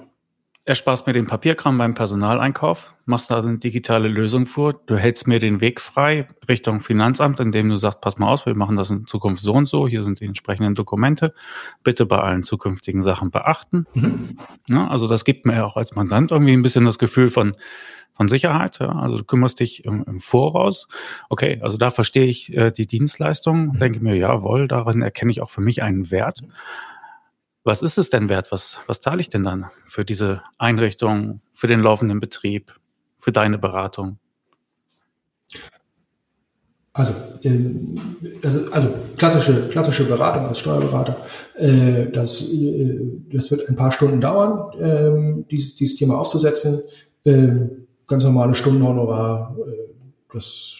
ersparst mir den Papierkram beim Personaleinkauf, machst da eine digitale Lösung vor, du hältst mir den Weg frei Richtung Finanzamt, indem du sagst, pass mal aus, wir machen das in Zukunft so und so, hier sind die entsprechenden Dokumente, bitte bei allen zukünftigen Sachen beachten. Mhm. Ja, also das gibt mir auch als Mandant irgendwie ein bisschen das Gefühl von, von Sicherheit. Ja? Also du kümmerst dich im, im Voraus. Okay, also da verstehe ich äh, die Dienstleistung, mhm. denke mir, jawohl, darin erkenne ich auch für mich einen Wert. Was ist es denn wert? Was, was zahle ich denn dann für diese Einrichtung, für den laufenden Betrieb, für deine Beratung? Also, ähm, also, also klassische, klassische Beratung als Steuerberater, äh, das, äh, das wird ein paar Stunden dauern, äh, dieses, dieses Thema aufzusetzen. Ähm, ganz normale Stundenhonorar, äh, das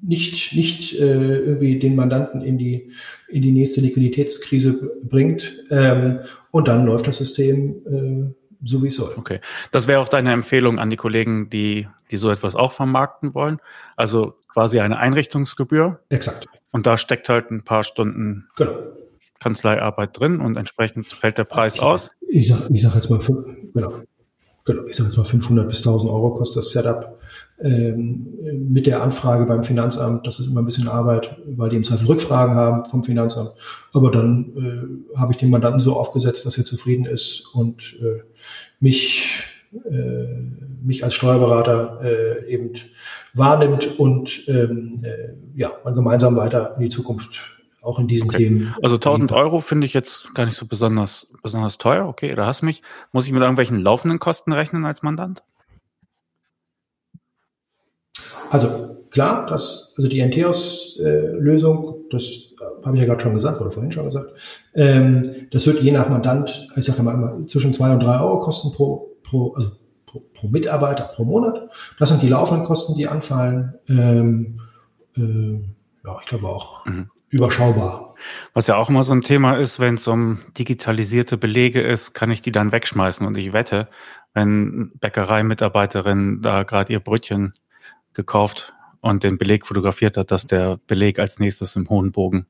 nicht, nicht äh, irgendwie den Mandanten in die, in die nächste Liquiditätskrise bringt. Ähm, und dann läuft das System äh, so, wie es soll. Okay. Das wäre auch deine Empfehlung an die Kollegen, die, die so etwas auch vermarkten wollen. Also quasi eine Einrichtungsgebühr. Exakt. Und da steckt halt ein paar Stunden genau. Kanzleiarbeit drin und entsprechend fällt der Preis ich, aus. Ich sag, ich sag jetzt mal, genau genau, ich sage jetzt mal 500 bis 1000 Euro kostet das Setup ähm, mit der Anfrage beim Finanzamt. Das ist immer ein bisschen Arbeit, weil die im Zweifel Rückfragen haben vom Finanzamt. Aber dann äh, habe ich den Mandanten so aufgesetzt, dass er zufrieden ist und äh, mich äh, mich als Steuerberater äh, eben wahrnimmt und ähm, äh, ja, man gemeinsam weiter in die Zukunft auch in diesen okay. Themen. Also 1000 Euro finde ich jetzt gar nicht so besonders, besonders teuer. Okay, da hast mich. Muss ich mit irgendwelchen laufenden Kosten rechnen als Mandant? Also klar, das, also die Enteos-Lösung, äh, das habe ich ja gerade schon gesagt oder vorhin schon gesagt, ähm, das wird je nach Mandant, ich sage mal immer, zwischen zwei und drei Euro kosten pro, pro, also pro, pro Mitarbeiter pro Monat. Das sind die laufenden Kosten, die anfallen. Ähm, äh, ja, ich glaube auch. Mhm überschaubar. Was ja auch immer so ein Thema ist, wenn es um digitalisierte Belege ist, kann ich die dann wegschmeißen. Und ich wette, wenn Bäckereimitarbeiterin da gerade ihr Brötchen gekauft und den Beleg fotografiert hat, dass der Beleg als nächstes im hohen Bogen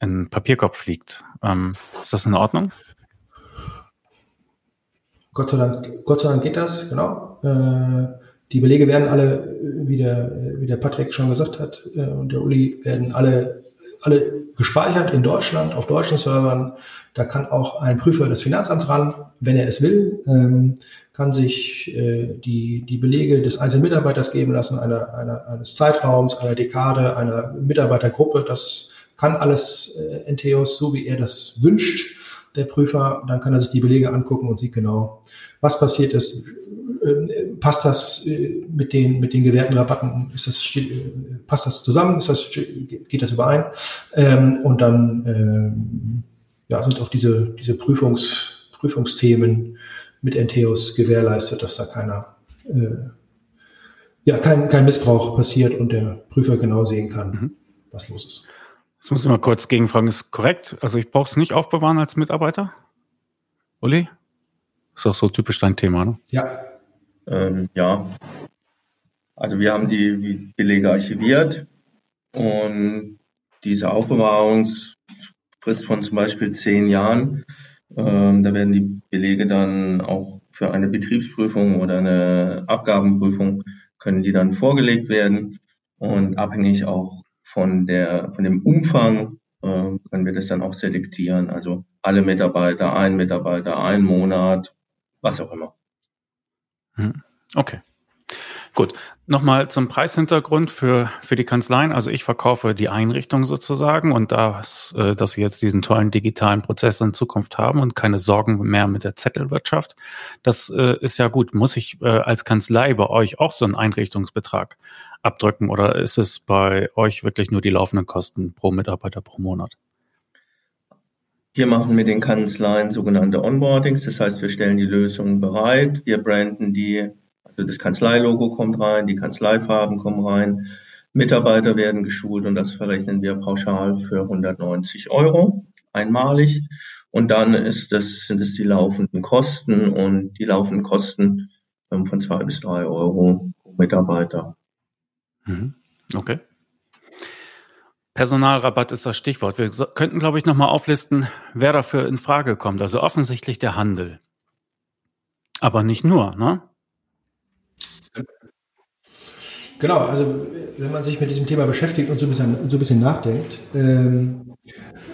in Papierkopf liegt. Ähm, ist das in Ordnung? Gott sei Dank, Gott sei Dank geht das, genau. Äh, die Belege werden alle, wie der, wie der Patrick schon gesagt hat, äh, und der Uli, werden alle, alle gespeichert in Deutschland, auf deutschen Servern. Da kann auch ein Prüfer des Finanzamts ran, wenn er es will, ähm, kann sich äh, die, die Belege des einzelnen Mitarbeiters geben lassen, einer, einer, eines Zeitraums, einer Dekade, einer Mitarbeitergruppe. Das kann alles äh, Entheos, so wie er das wünscht, der Prüfer. Dann kann er sich die Belege angucken und sieht genau, was passiert ist. Passt das äh, mit den, mit den gewährten Rabatten? Ist das, äh, passt das zusammen? Ist das, geht das überein? Ähm, und dann ähm, ja, sind auch diese, diese Prüfungs, Prüfungsthemen mit Entheos gewährleistet, dass da keiner, äh, ja, kein, kein Missbrauch passiert und der Prüfer genau sehen kann, mhm. was los ist. Jetzt muss ich mal kurz gegenfragen, ist korrekt? Also ich brauche es nicht aufbewahren als Mitarbeiter? Uli? Ist auch so typisch dein Thema, ne? Ja. Ähm, ja. Also wir haben die Belege archiviert und diese Aufbewahrungsfrist von zum Beispiel zehn Jahren, ähm, da werden die Belege dann auch für eine Betriebsprüfung oder eine Abgabenprüfung können die dann vorgelegt werden und abhängig auch von, der, von dem Umfang äh, können wir das dann auch selektieren. Also alle Mitarbeiter, ein Mitarbeiter, ein Monat, was auch immer. Hm. Okay. Gut, nochmal zum Preishintergrund für, für die Kanzleien. Also ich verkaufe die Einrichtung sozusagen und das, äh, dass sie jetzt diesen tollen digitalen Prozess in Zukunft haben und keine Sorgen mehr mit der Zettelwirtschaft, das äh, ist ja gut. Muss ich äh, als Kanzlei bei euch auch so einen Einrichtungsbetrag abdrücken oder ist es bei euch wirklich nur die laufenden Kosten pro Mitarbeiter pro Monat? Wir machen mit den Kanzleien sogenannte Onboardings, das heißt, wir stellen die Lösungen bereit, wir branden die, also das Kanzleilogo kommt rein, die Kanzleifarben kommen rein, Mitarbeiter werden geschult und das verrechnen wir pauschal für 190 Euro einmalig. Und dann ist das, sind es die laufenden Kosten und die laufenden Kosten von zwei bis drei Euro pro Mitarbeiter. Mhm. Okay. Personalrabatt ist das Stichwort. Wir könnten, glaube ich, nochmal auflisten, wer dafür in Frage kommt. Also offensichtlich der Handel. Aber nicht nur, ne? Genau, also wenn man sich mit diesem Thema beschäftigt und so ein bisschen, so ein bisschen nachdenkt, ähm,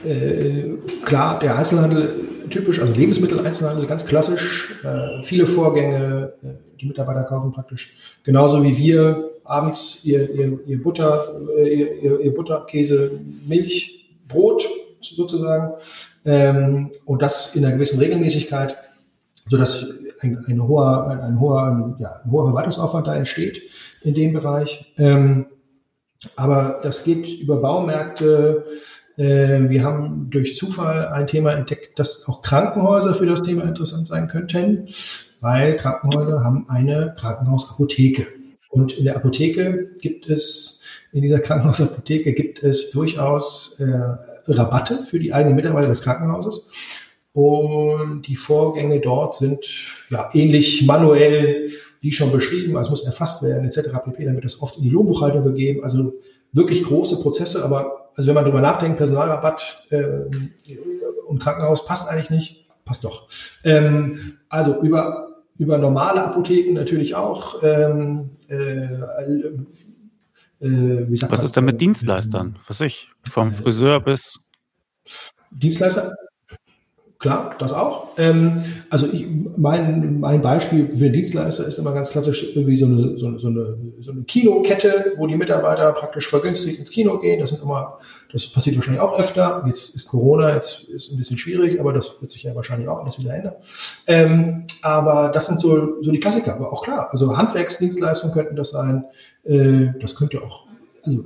äh, klar, der Einzelhandel typisch, also Lebensmitteleinzelhandel, ganz klassisch, äh, viele Vorgänge, äh, die Mitarbeiter kaufen praktisch genauso wie wir abends ihr, ihr, ihr Butter, äh, ihr, ihr Butter, Käse, Milch, Brot sozusagen ähm, und das in einer gewissen Regelmäßigkeit, sodass ein, ein, hoher, ein, ein, hoher, ja, ein hoher Verwaltungsaufwand da entsteht in dem Bereich. Ähm, aber das geht über Baumärkte. Äh, wir haben durch Zufall ein Thema entdeckt, dass auch Krankenhäuser für das Thema interessant sein könnten, weil Krankenhäuser haben eine Krankenhausapotheke. Und in der Apotheke gibt es, in dieser <laughs> Krankenhausapotheke gibt es durchaus äh, Rabatte für die eigenen Mitarbeiter des Krankenhauses. Und die Vorgänge dort sind ja ähnlich manuell, wie schon beschrieben, also muss erfasst werden, etc. pp. Dann wird das oft in die Lohnbuchhaltung gegeben. Also wirklich große Prozesse, aber also wenn man darüber nachdenkt, Personalrabatt äh, und Krankenhaus passt eigentlich nicht, passt doch. Ähm, also über über normale Apotheken natürlich auch. Ähm, äh, äh, Was man? ist denn mit Dienstleistern? Was ich, vom Friseur bis Dienstleister? Klar, das auch. Ähm, also ich, mein, mein Beispiel für Dienstleister ist immer ganz klassisch irgendwie so eine, so, so eine, so eine Kinokette, wo die Mitarbeiter praktisch vergünstigt ins Kino gehen. Das sind immer, das passiert wahrscheinlich auch öfter. Jetzt ist Corona, jetzt ist ein bisschen schwierig, aber das wird sich ja wahrscheinlich auch alles wieder ändern. Ähm, aber das sind so, so die Klassiker. Aber auch klar, also Handwerksdienstleistungen könnten das sein. Äh, das könnte auch, also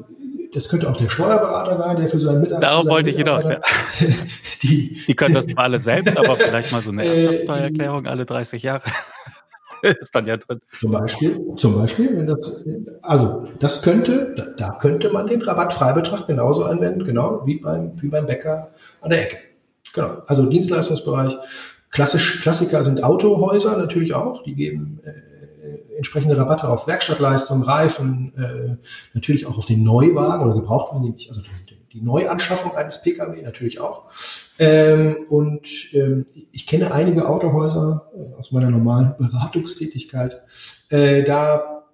das könnte auch der Steuerberater sein, der für seinen Mitarbeiter. Darauf wollte ich hinaus. Ja. <laughs> Die, die können das zwar alle selbst, aber <laughs> vielleicht mal so eine äh, Erbschaftssteuererklärung alle 30 Jahre. <laughs> ist dann ja drin. Zum Beispiel, zum Beispiel, wenn das, also das könnte, da, da könnte man den Rabattfreibetrag genauso anwenden, genau wie beim, wie beim Bäcker an der Ecke. Genau. Also Dienstleistungsbereich. Klassisch, Klassiker sind Autohäuser natürlich auch, die geben äh, entsprechende Rabatte auf Werkstattleistung, Reifen, äh, natürlich auch auf den Neuwagen oder Gebrauchtwagen, also die, die Neuanschaffung eines Pkw natürlich auch. Ähm, und ähm, ich kenne einige Autohäuser äh, aus meiner normalen <laughs> Beratungstätigkeit. Äh, da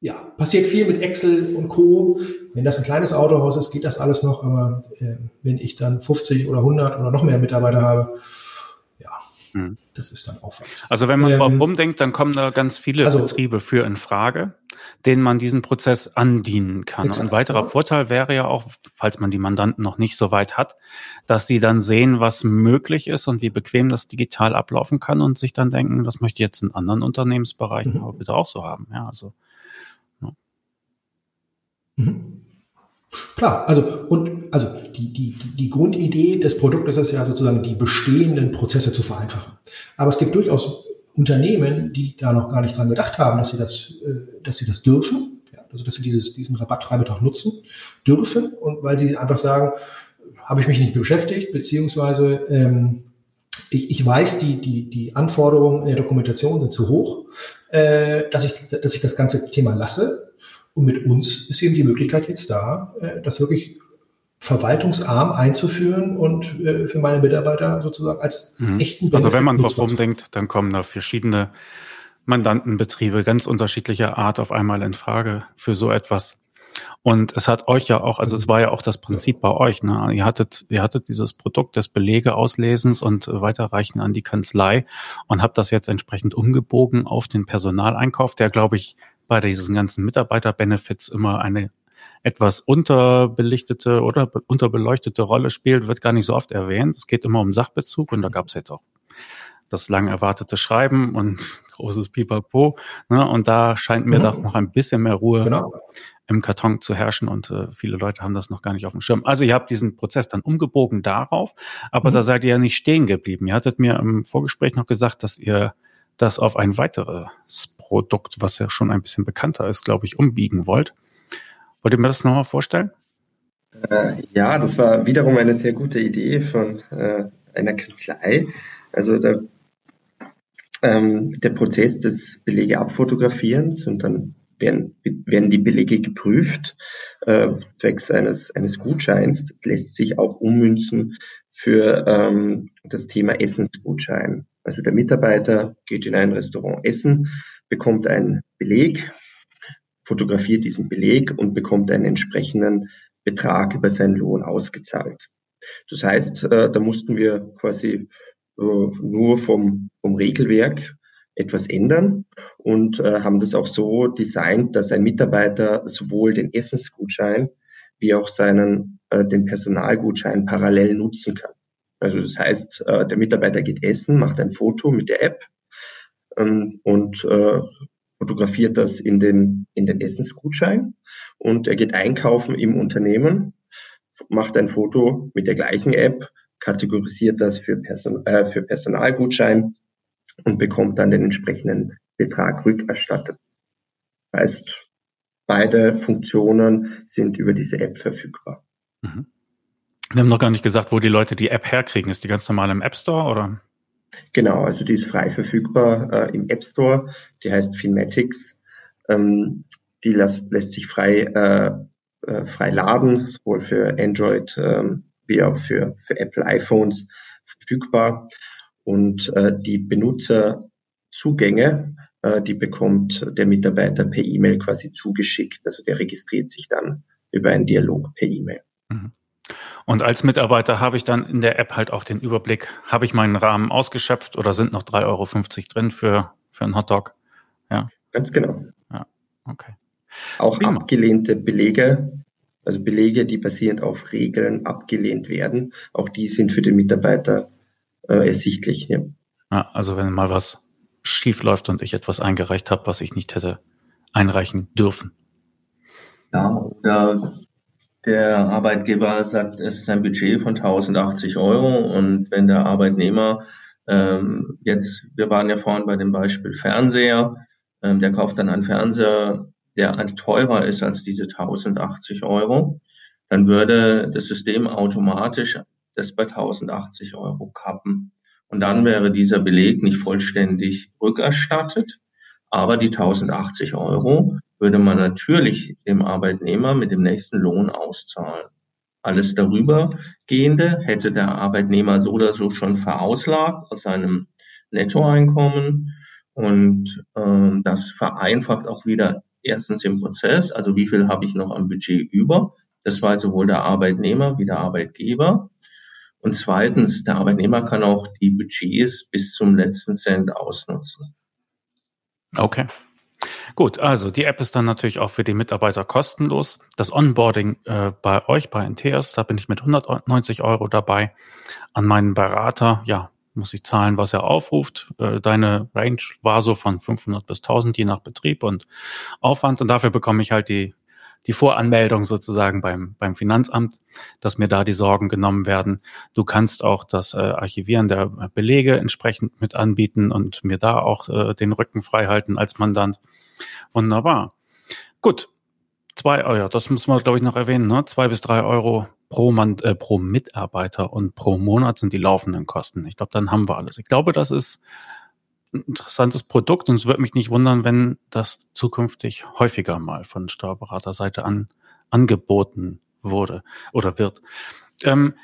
ja, passiert viel mit Excel und Co. Wenn das ein kleines Autohaus ist, geht das alles noch, aber äh, wenn ich dann 50 oder 100 oder noch mehr Mitarbeiter habe, hm. Das ist dann Aufwand. Also wenn man ähm, drauf rumdenkt, dann kommen da ganz viele also, Betriebe für in Frage, denen man diesen Prozess andienen kann. Exakt, Ein weiterer. Vorteil wäre ja auch, falls man die Mandanten noch nicht so weit hat, dass sie dann sehen, was möglich ist und wie bequem das digital ablaufen kann und sich dann denken, das möchte ich jetzt in anderen Unternehmensbereichen mhm. aber bitte auch so haben. Ja, also. Ja. Mhm. Klar, also und also die, die, die Grundidee des Produktes ist ja sozusagen die bestehenden Prozesse zu vereinfachen. Aber es gibt durchaus Unternehmen, die da noch gar nicht dran gedacht haben, dass sie das, äh, dass sie das dürfen, ja, also dass sie dieses, diesen Rabattfreibetrag nutzen dürfen und weil sie einfach sagen, habe ich mich nicht beschäftigt, beziehungsweise ähm, ich, ich weiß, die, die, die Anforderungen in der Dokumentation sind zu hoch, äh, dass, ich, dass ich das ganze Thema lasse und mit uns ist eben die Möglichkeit jetzt da, äh, das wirklich verwaltungsarm einzuführen und äh, für meine Mitarbeiter sozusagen als mhm. echten Benefit Also wenn man drauf rumdenkt, dann kommen da verschiedene Mandantenbetriebe ganz unterschiedlicher Art auf einmal in Frage für so etwas. Und es hat euch ja auch, also es war ja auch das Prinzip bei euch, ne? Ihr hattet, ihr hattet dieses Produkt des Belege-Auslesens und Weiterreichen an die Kanzlei und habt das jetzt entsprechend umgebogen auf den Personaleinkauf, der, glaube ich, bei diesen ganzen Mitarbeiter-Benefits immer eine etwas unterbelichtete oder unterbeleuchtete Rolle spielt, wird gar nicht so oft erwähnt. Es geht immer um Sachbezug und da gab es jetzt auch das lang erwartete Schreiben und <laughs> großes Pipapo. Ne? Und da scheint mir mhm. doch noch ein bisschen mehr Ruhe genau. im Karton zu herrschen und äh, viele Leute haben das noch gar nicht auf dem Schirm. Also ihr habt diesen Prozess dann umgebogen darauf, aber mhm. da seid ihr ja nicht stehen geblieben. Ihr hattet mir im Vorgespräch noch gesagt, dass ihr das auf ein weiteres Produkt, was ja schon ein bisschen bekannter ist, glaube ich, umbiegen wollt. Wollt ihr mir das nochmal vorstellen? Äh, ja, das war wiederum eine sehr gute Idee von äh, einer Kanzlei. Also der, ähm, der Prozess des Belege abfotografierens und dann werden, werden die Belege geprüft, äh, zwecks eines, eines Gutscheins, das lässt sich auch ummünzen für ähm, das Thema Essensgutschein. Also der Mitarbeiter geht in ein Restaurant essen, bekommt einen Beleg, fotografiert diesen Beleg und bekommt einen entsprechenden Betrag über seinen Lohn ausgezahlt. Das heißt, äh, da mussten wir quasi äh, nur vom, vom Regelwerk etwas ändern und äh, haben das auch so designt, dass ein Mitarbeiter sowohl den Essensgutschein wie auch seinen den Personalgutschein parallel nutzen kann. Also das heißt, äh, der Mitarbeiter geht essen, macht ein Foto mit der App ähm, und äh, fotografiert das in den, in den Essensgutschein und er geht einkaufen im Unternehmen, macht ein Foto mit der gleichen App, kategorisiert das für, Person, äh, für Personalgutschein und bekommt dann den entsprechenden Betrag rückerstattet. Das heißt, beide Funktionen sind über diese App verfügbar. Mhm. Wir haben noch gar nicht gesagt, wo die Leute die App herkriegen. Ist die ganz normal im App Store oder? Genau, also die ist frei verfügbar äh, im App Store. Die heißt Finmatics. Ähm, die lässt, lässt sich frei, äh, äh, frei laden, sowohl für Android ähm, wie auch für, für Apple iPhones verfügbar. Und äh, die Benutzerzugänge, äh, die bekommt der Mitarbeiter per E-Mail quasi zugeschickt. Also der registriert sich dann über einen Dialog per E-Mail. Mhm. Und als Mitarbeiter habe ich dann in der App halt auch den Überblick, habe ich meinen Rahmen ausgeschöpft oder sind noch 3,50 Euro drin für, für einen Hotdog? Ja. Ganz genau. Ja, okay. Auch Prima. abgelehnte Belege, also Belege, die basierend auf Regeln abgelehnt werden, auch die sind für den Mitarbeiter äh, ersichtlich. Ja. ja, also wenn mal was schief läuft und ich etwas eingereicht habe, was ich nicht hätte einreichen dürfen. Ja, oder der Arbeitgeber sagt, es ist ein Budget von 1080 Euro und wenn der Arbeitnehmer ähm, jetzt, wir waren ja vorhin bei dem Beispiel Fernseher, ähm, der kauft dann einen Fernseher, der teurer ist als diese 1080 Euro, dann würde das System automatisch das bei 1080 Euro kappen. Und dann wäre dieser Beleg nicht vollständig rückerstattet, Aber die 1080 Euro würde man natürlich dem Arbeitnehmer mit dem nächsten Lohn auszahlen. Alles darübergehende hätte der Arbeitnehmer so oder so schon verauslagt aus seinem Nettoeinkommen. Und ähm, das vereinfacht auch wieder erstens im Prozess, also wie viel habe ich noch am Budget über. Das weiß sowohl der Arbeitnehmer wie der Arbeitgeber. Und zweitens, der Arbeitnehmer kann auch die Budgets bis zum letzten Cent ausnutzen. Okay. Gut, also die App ist dann natürlich auch für die Mitarbeiter kostenlos. Das Onboarding äh, bei euch, bei NTS, da bin ich mit 190 Euro dabei. An meinen Berater, ja, muss ich zahlen, was er aufruft. Äh, deine Range war so von 500 bis 1000, je nach Betrieb und Aufwand. Und dafür bekomme ich halt die die Voranmeldung sozusagen beim, beim Finanzamt, dass mir da die Sorgen genommen werden. Du kannst auch das äh, Archivieren der Belege entsprechend mit anbieten und mir da auch äh, den Rücken frei halten als Mandant. Wunderbar. Gut. Zwei Euro, das müssen wir, glaube ich, noch erwähnen, ne? Zwei bis drei Euro pro, Mann, äh, pro Mitarbeiter und pro Monat sind die laufenden Kosten. Ich glaube, dann haben wir alles. Ich glaube, das ist interessantes Produkt und es würde mich nicht wundern, wenn das zukünftig häufiger mal von Steuerberaterseite an angeboten wurde oder wird. Ähm,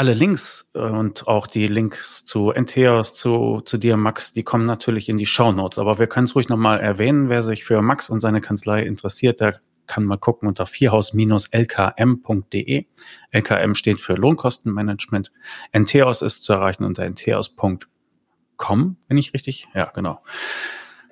alle Links äh, und auch die Links zu NTEOS, zu, zu dir, Max, die kommen natürlich in die Show Notes. Aber wir können es ruhig nochmal erwähnen. Wer sich für Max und seine Kanzlei interessiert, der kann mal gucken unter vierhaus-lkm.de. LKM steht für Lohnkostenmanagement. NTEOS ist zu erreichen unter nteos.com com, wenn ich richtig, ja, genau.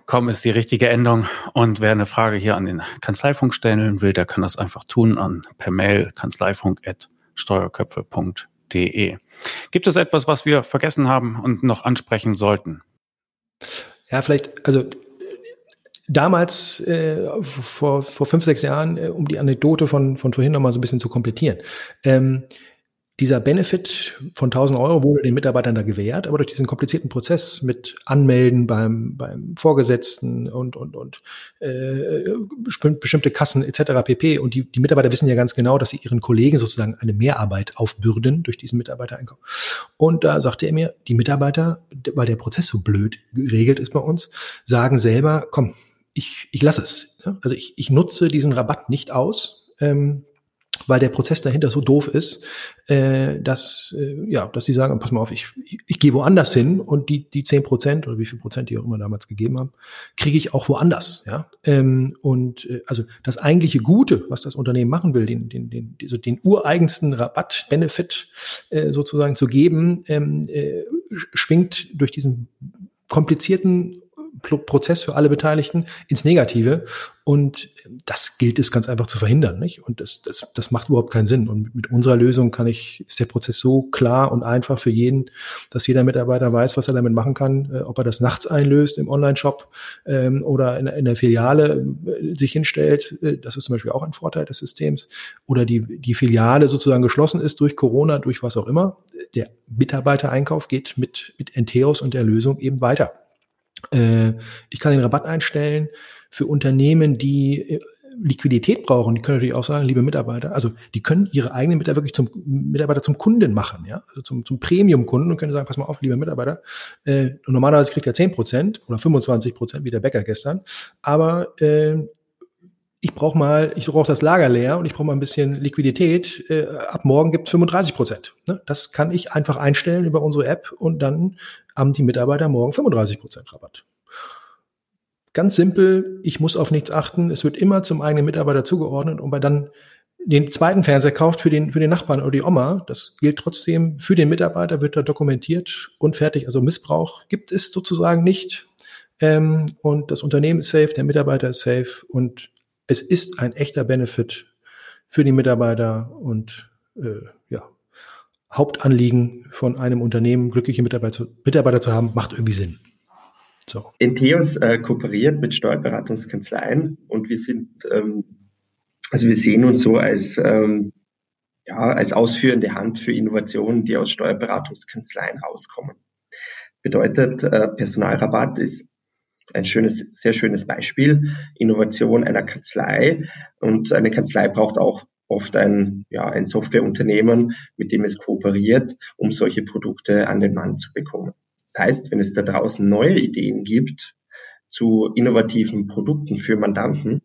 Com ist die richtige Endung. Und wer eine Frage hier an den Kanzleifunk stellen will, der kann das einfach tun an per Mail kanzleifunk.steuerköpfe.de. Gibt es etwas, was wir vergessen haben und noch ansprechen sollten? Ja, vielleicht, also damals, äh, vor, vor fünf, sechs Jahren, äh, um die Anekdote von, von vorhin nochmal so ein bisschen zu komplettieren. Ähm, dieser Benefit von 1000 Euro wurde den Mitarbeitern da gewährt, aber durch diesen komplizierten Prozess mit Anmelden beim, beim Vorgesetzten und, und, und äh, bestimmte Kassen etc. pp. Und die, die Mitarbeiter wissen ja ganz genau, dass sie ihren Kollegen sozusagen eine Mehrarbeit aufbürden durch diesen Mitarbeitereinkauf. Und da sagte er mir, die Mitarbeiter, weil der Prozess so blöd geregelt ist bei uns, sagen selber, komm, ich, ich lasse es. Also ich, ich nutze diesen Rabatt nicht aus. Ähm, weil der Prozess dahinter so doof ist, äh, dass äh, ja, dass die sagen, pass mal auf, ich, ich, ich gehe woanders hin und die die zehn Prozent oder wie viel Prozent die auch immer damals gegeben haben, kriege ich auch woanders, ja. Ähm, und äh, also das eigentliche Gute, was das Unternehmen machen will, den den den also den ureigensten Rabatt Benefit äh, sozusagen zu geben, ähm, äh, schwingt durch diesen komplizierten Prozess für alle Beteiligten ins Negative. Und das gilt es ganz einfach zu verhindern, nicht? Und das, das, das macht überhaupt keinen Sinn. Und mit unserer Lösung kann ich, ist der Prozess so klar und einfach für jeden, dass jeder Mitarbeiter weiß, was er damit machen kann, äh, ob er das nachts einlöst im Online-Shop ähm, oder in, in der Filiale äh, sich hinstellt. Äh, das ist zum Beispiel auch ein Vorteil des Systems. Oder die, die Filiale sozusagen geschlossen ist durch Corona, durch was auch immer. Der Mitarbeitereinkauf geht mit, mit Enteos und der Lösung eben weiter. Äh, ich kann den Rabatt einstellen für Unternehmen, die äh, Liquidität brauchen. Die können natürlich auch sagen, liebe Mitarbeiter, also die können ihre eigenen Mitarbeiter wirklich zum Mitarbeiter zum Kunden machen, ja, also zum, zum Premium-Kunden und können sagen, pass mal auf, liebe Mitarbeiter, äh, normalerweise kriegt er 10 Prozent oder 25 Prozent, wie der Bäcker gestern, aber äh, ich brauche mal, ich brauche das Lager leer und ich brauche mal ein bisschen Liquidität. Äh, ab morgen gibt es 35 Prozent. Ne? Das kann ich einfach einstellen über unsere App und dann haben die Mitarbeiter morgen 35 Prozent Rabatt. Ganz simpel, ich muss auf nichts achten. Es wird immer zum eigenen Mitarbeiter zugeordnet und bei dann den zweiten Fernseher kauft für den, für den Nachbarn oder die Oma, das gilt trotzdem für den Mitarbeiter, wird da dokumentiert und fertig. Also Missbrauch gibt es sozusagen nicht. Ähm, und das Unternehmen ist safe, der Mitarbeiter ist safe und es ist ein echter Benefit für die Mitarbeiter und äh, ja, Hauptanliegen von einem Unternehmen, glückliche Mitarbeiter, Mitarbeiter zu haben, macht irgendwie Sinn. So. Entheos äh, kooperiert mit Steuerberatungskanzleien und wir sind, ähm, also wir sehen uns so als, ähm, ja, als ausführende Hand für Innovationen, die aus Steuerberatungskanzleien rauskommen. Bedeutet, äh, Personalrabatt ist ein schönes, sehr schönes Beispiel. Innovation einer Kanzlei. Und eine Kanzlei braucht auch oft ein, ja, ein Softwareunternehmen, mit dem es kooperiert, um solche Produkte an den Mann zu bekommen. Das heißt, wenn es da draußen neue Ideen gibt, zu innovativen Produkten für Mandanten,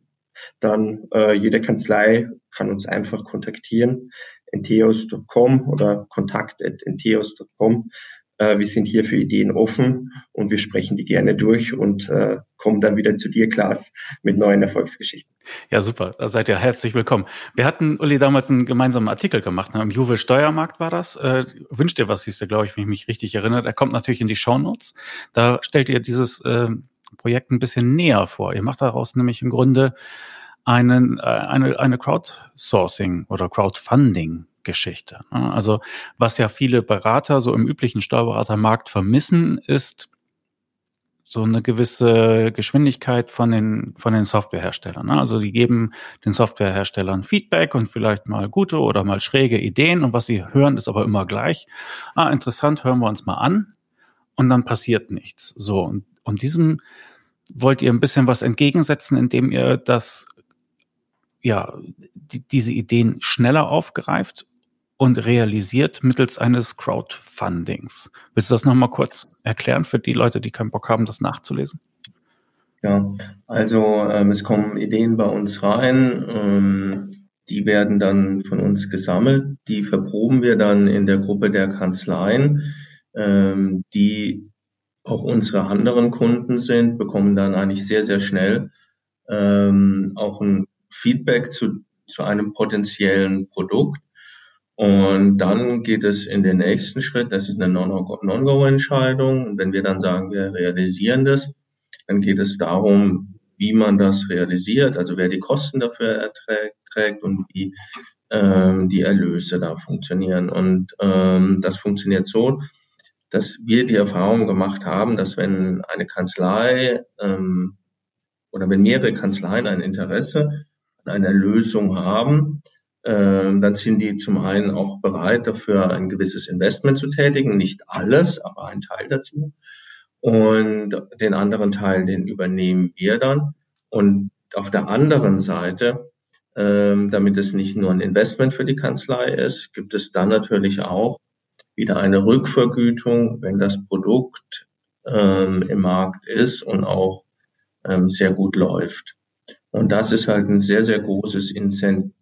dann äh, jede Kanzlei kann uns einfach kontaktieren, enteos.com oder kontakt.enteos.com. Äh, wir sind hier für Ideen offen und wir sprechen die gerne durch und äh, kommen dann wieder zu dir, Klaas, mit neuen Erfolgsgeschichten. Ja, super. Da seid ihr herzlich willkommen. Wir hatten, Uli, damals einen gemeinsamen Artikel gemacht. Ne? Im Juwel Steuermarkt war das. Äh, wünscht ihr was, hieß der, glaube ich, wenn ich mich richtig erinnere. Der kommt natürlich in die Shownotes. Da stellt ihr dieses äh, Projekt ein bisschen näher vor. Ihr macht daraus nämlich im Grunde einen, äh, eine, eine Crowdsourcing oder Crowdfunding Geschichte. Ne? Also was ja viele Berater so im üblichen Steuerberatermarkt vermissen, ist so eine gewisse Geschwindigkeit von den, von den Softwareherstellern. Ne? Also die geben den Softwareherstellern Feedback und vielleicht mal gute oder mal schräge Ideen und was sie hören, ist aber immer gleich. Ah, interessant, hören wir uns mal an und dann passiert nichts. So, und, und diesem wollt ihr ein bisschen was entgegensetzen, indem ihr das, ja, die, diese Ideen schneller aufgreift und realisiert mittels eines Crowdfundings. Willst du das nochmal kurz erklären für die Leute, die keinen Bock haben, das nachzulesen? Ja, also ähm, es kommen Ideen bei uns rein, ähm, die werden dann von uns gesammelt, die verproben wir dann in der Gruppe der Kanzleien, ähm, die auch unsere anderen Kunden sind, bekommen dann eigentlich sehr, sehr schnell ähm, auch ein Feedback zu, zu einem potenziellen Produkt und dann geht es in den nächsten Schritt, das ist eine Non-Go-Entscheidung. Und wenn wir dann sagen, wir realisieren das, dann geht es darum, wie man das realisiert, also wer die Kosten dafür erträgt, trägt und wie ähm, die Erlöse da funktionieren. Und ähm, das funktioniert so, dass wir die Erfahrung gemacht haben, dass wenn eine Kanzlei ähm, oder wenn mehrere Kanzleien ein Interesse an einer Lösung haben, dann sind die zum einen auch bereit, dafür ein gewisses Investment zu tätigen. Nicht alles, aber ein Teil dazu. Und den anderen Teil, den übernehmen wir dann. Und auf der anderen Seite, ähm, damit es nicht nur ein Investment für die Kanzlei ist, gibt es dann natürlich auch wieder eine Rückvergütung, wenn das Produkt ähm, im Markt ist und auch ähm, sehr gut läuft. Und das ist halt ein sehr, sehr großes Incentive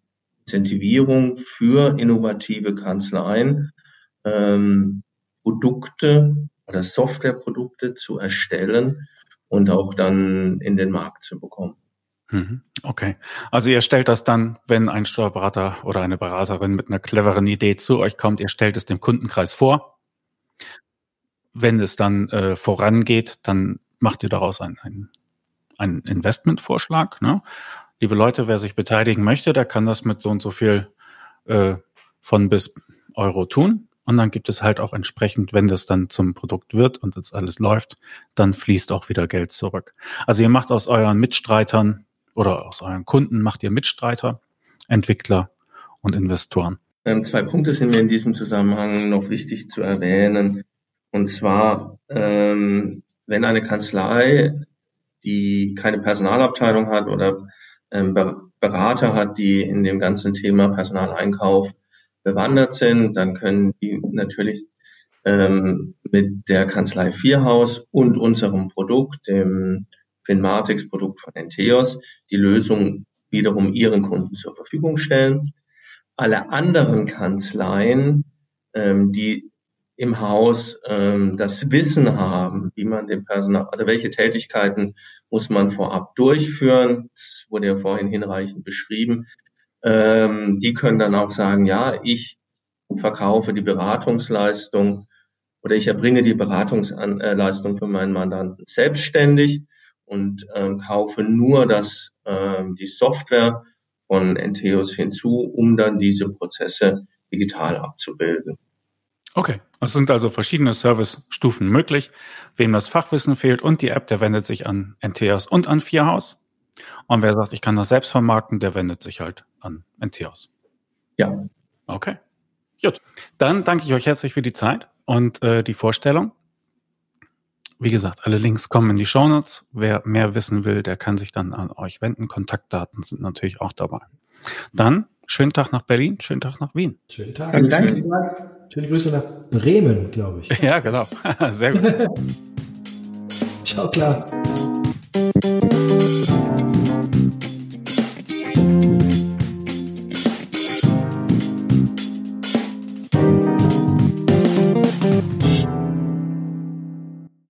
Incentivierung für innovative Kanzleien, ähm, Produkte oder Softwareprodukte zu erstellen und auch dann in den Markt zu bekommen. Mhm. Okay. Also ihr stellt das dann, wenn ein Steuerberater oder eine Beraterin mit einer cleveren Idee zu euch kommt, ihr stellt es dem Kundenkreis vor. Wenn es dann äh, vorangeht, dann macht ihr daraus einen, einen Investmentvorschlag. Ne? Liebe Leute, wer sich beteiligen möchte, der kann das mit so und so viel äh, von bis Euro tun. Und dann gibt es halt auch entsprechend, wenn das dann zum Produkt wird und das alles läuft, dann fließt auch wieder Geld zurück. Also ihr macht aus euren Mitstreitern oder aus euren Kunden macht ihr Mitstreiter, Entwickler und Investoren. Ähm, zwei Punkte sind mir in diesem Zusammenhang noch wichtig zu erwähnen. Und zwar, ähm, wenn eine Kanzlei, die keine Personalabteilung hat oder Berater hat, die in dem ganzen Thema Personaleinkauf bewandert sind, dann können die natürlich ähm, mit der Kanzlei Vierhaus und unserem Produkt, dem Finmatix-Produkt von Enteos, die Lösung wiederum ihren Kunden zur Verfügung stellen. Alle anderen Kanzleien, ähm, die im Haus ähm, das Wissen haben, wie man den Personal, also welche Tätigkeiten muss man vorab durchführen. Das wurde ja vorhin hinreichend beschrieben. Ähm, die können dann auch sagen, ja, ich verkaufe die Beratungsleistung oder ich erbringe die Beratungsleistung für meinen Mandanten selbstständig und ähm, kaufe nur das, ähm, die Software von Entheos hinzu, um dann diese Prozesse digital abzubilden. Okay, es sind also verschiedene Service-Stufen möglich. Wem das Fachwissen fehlt und die App, der wendet sich an NTS und an Vierhaus. Und wer sagt, ich kann das selbst vermarkten, der wendet sich halt an NTS. Ja. Okay. Gut. Dann danke ich euch herzlich für die Zeit und äh, die Vorstellung. Wie gesagt, alle Links kommen in die Shownotes. Wer mehr wissen will, der kann sich dann an euch wenden. Kontaktdaten sind natürlich auch dabei. Dann schönen Tag nach Berlin, schönen Tag nach Wien. Schönen Tag. Danke. Danke. Schöne Grüße nach Bremen, glaube ich. Ja, genau. <laughs> Sehr gut. <laughs> Ciao, Klaas.